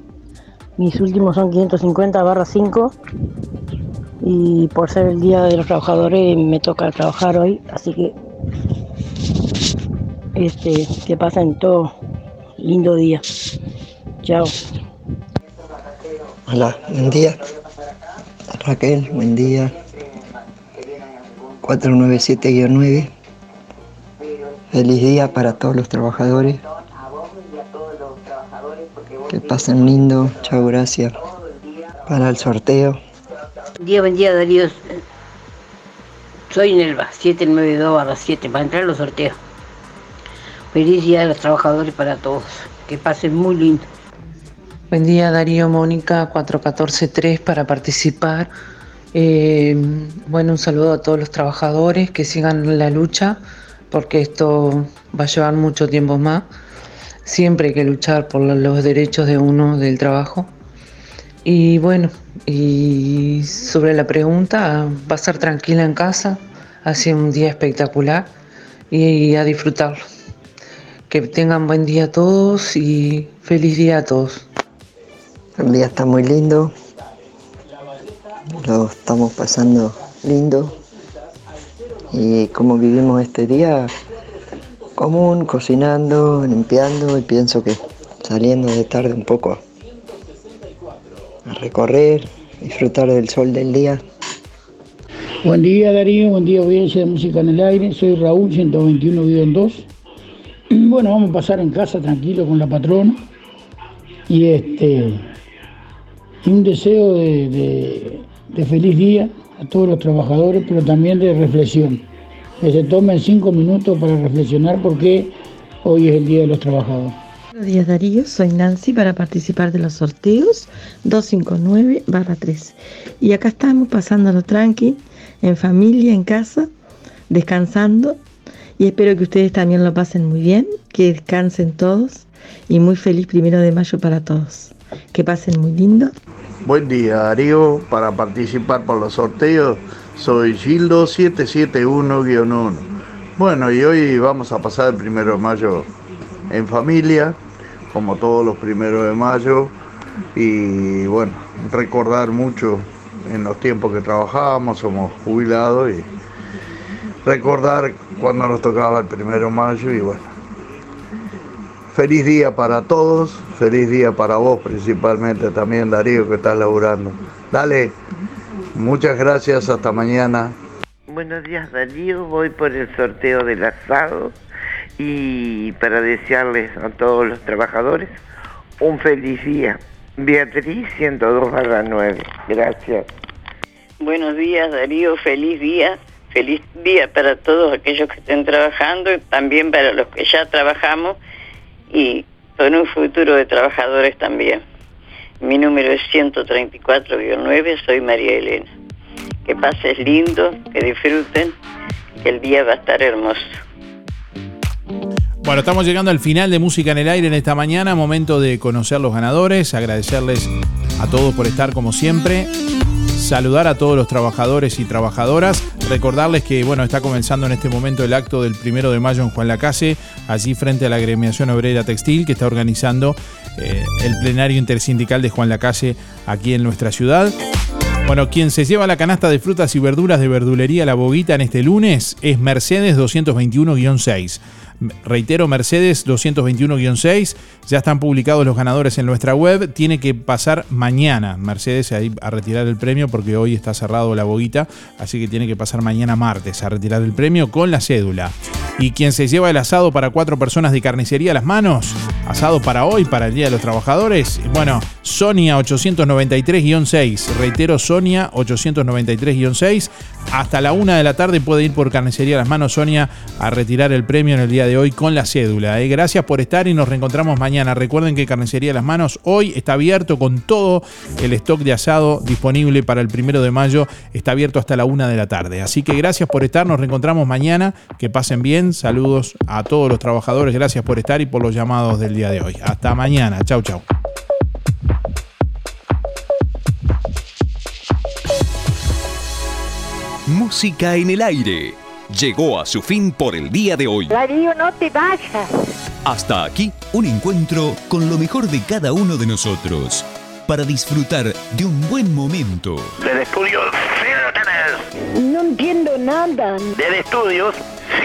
Mis últimos son 550 barra 5 y por ser el día de los trabajadores me toca trabajar hoy, así que este, que pasen todo lindo día. Chao. Hola, buen día. Raquel, buen día. 497-9. Feliz día para todos los trabajadores. Que pasen lindo. Chao, gracias. Para el sorteo. Buen día, buen día Darío. Soy Nelva, 792 7 para entrar a los sorteos. Feliz día de los trabajadores para todos. Que pasen muy lindo. Buen día Darío Mónica 4143 para participar. Eh, bueno, un saludo a todos los trabajadores que sigan la lucha porque esto va a llevar mucho tiempo más. Siempre hay que luchar por los derechos de uno del trabajo. Y bueno, y sobre la pregunta, estar tranquila en casa, hace un día espectacular y a disfrutarlo. Que tengan buen día a todos y feliz día a todos. El día está muy lindo. Lo estamos pasando lindo. Y como vivimos este día común, cocinando, limpiando y pienso que saliendo de tarde un poco a recorrer, disfrutar del sol del día. Buen día Darío, buen día audiencia de Música en el Aire, soy Raúl 121-2. [CLEARS THROAT] Bueno, vamos a pasar en casa tranquilo con la patrona y este un deseo de, de- de feliz día a todos los trabajadores, pero también de reflexión. Que se tomen cinco minutos para reflexionar porque hoy es el Día de los Trabajadores. Buenos días Darío, soy Nancy para participar de los sorteos 259-3. Y acá estamos pasándolo tranqui, en familia, en casa, descansando. Y espero que ustedes también lo pasen muy bien, que descansen todos y muy feliz primero de mayo para todos. Que pasen muy lindo. Buen día, Darío. Para participar por los sorteos, soy Gildo 771-1. Bueno, y hoy vamos a pasar el primero de mayo en familia, como todos los primeros de mayo. y bueno, recordar mucho en los tiempos que trabajábamos, somos jubilados y recordar cuando nos tocaba el primero de mayo y bueno. Feliz día para todos, feliz día para vos principalmente también Darío que estás laburando. Dale, muchas gracias, hasta mañana. Buenos días Darío, voy por el sorteo del asado y para desearles a todos los trabajadores un feliz día. Beatriz 102 barra 9, gracias. Buenos días Darío, feliz día, feliz día para todos aquellos que estén trabajando y también para los que ya trabajamos y con un futuro de trabajadores también. Mi número es 134-9, soy María Elena. Que pases lindo, que disfruten, que el día va a estar hermoso. Bueno, estamos llegando al final de Música en el Aire en esta mañana, momento de conocer los ganadores, agradecerles a todos por estar como siempre, saludar a todos los trabajadores y trabajadoras, recordarles que bueno, está comenzando en este momento el acto del primero de mayo en Juan Lacase, allí frente a la Gremiación Obrera Textil que está organizando eh, el plenario intersindical de Juan Lacase aquí en nuestra ciudad. Bueno, quien se lleva la canasta de frutas y verduras de verdulería La Boguita en este lunes es Mercedes 221-6. Reitero, Mercedes 221-6. Ya están publicados los ganadores en nuestra web. Tiene que pasar mañana Mercedes a retirar el premio porque hoy está cerrado la boguita. Así que tiene que pasar mañana martes a retirar el premio con la cédula. Y quien se lleva el asado para cuatro personas de carnicería a las manos. Asado para hoy, para el Día de los Trabajadores. Bueno, Sonia 893-6. Reitero, Sonia 893-6. Hasta la una de la tarde puede ir por carnicería a las manos, Sonia, a retirar el premio en el día de hoy con la cédula. ¿eh? Gracias por estar y nos reencontramos mañana. Recuerden que Carnicería Las Manos hoy está abierto con todo el stock de asado disponible para el primero de mayo. Está abierto hasta la una de la tarde. Así que gracias por estar. Nos reencontramos mañana. Que pasen bien. Saludos a todos los trabajadores. Gracias por estar y por los llamados del día de hoy. Hasta mañana. Chau, chau. Música en el aire. Llegó a su fin por el día de hoy. Darío, no te vayas. Hasta aquí un encuentro con lo mejor de cada uno de nosotros para disfrutar de un buen momento. Del estudio, sigan ustedes. No entiendo nada. Del estudios,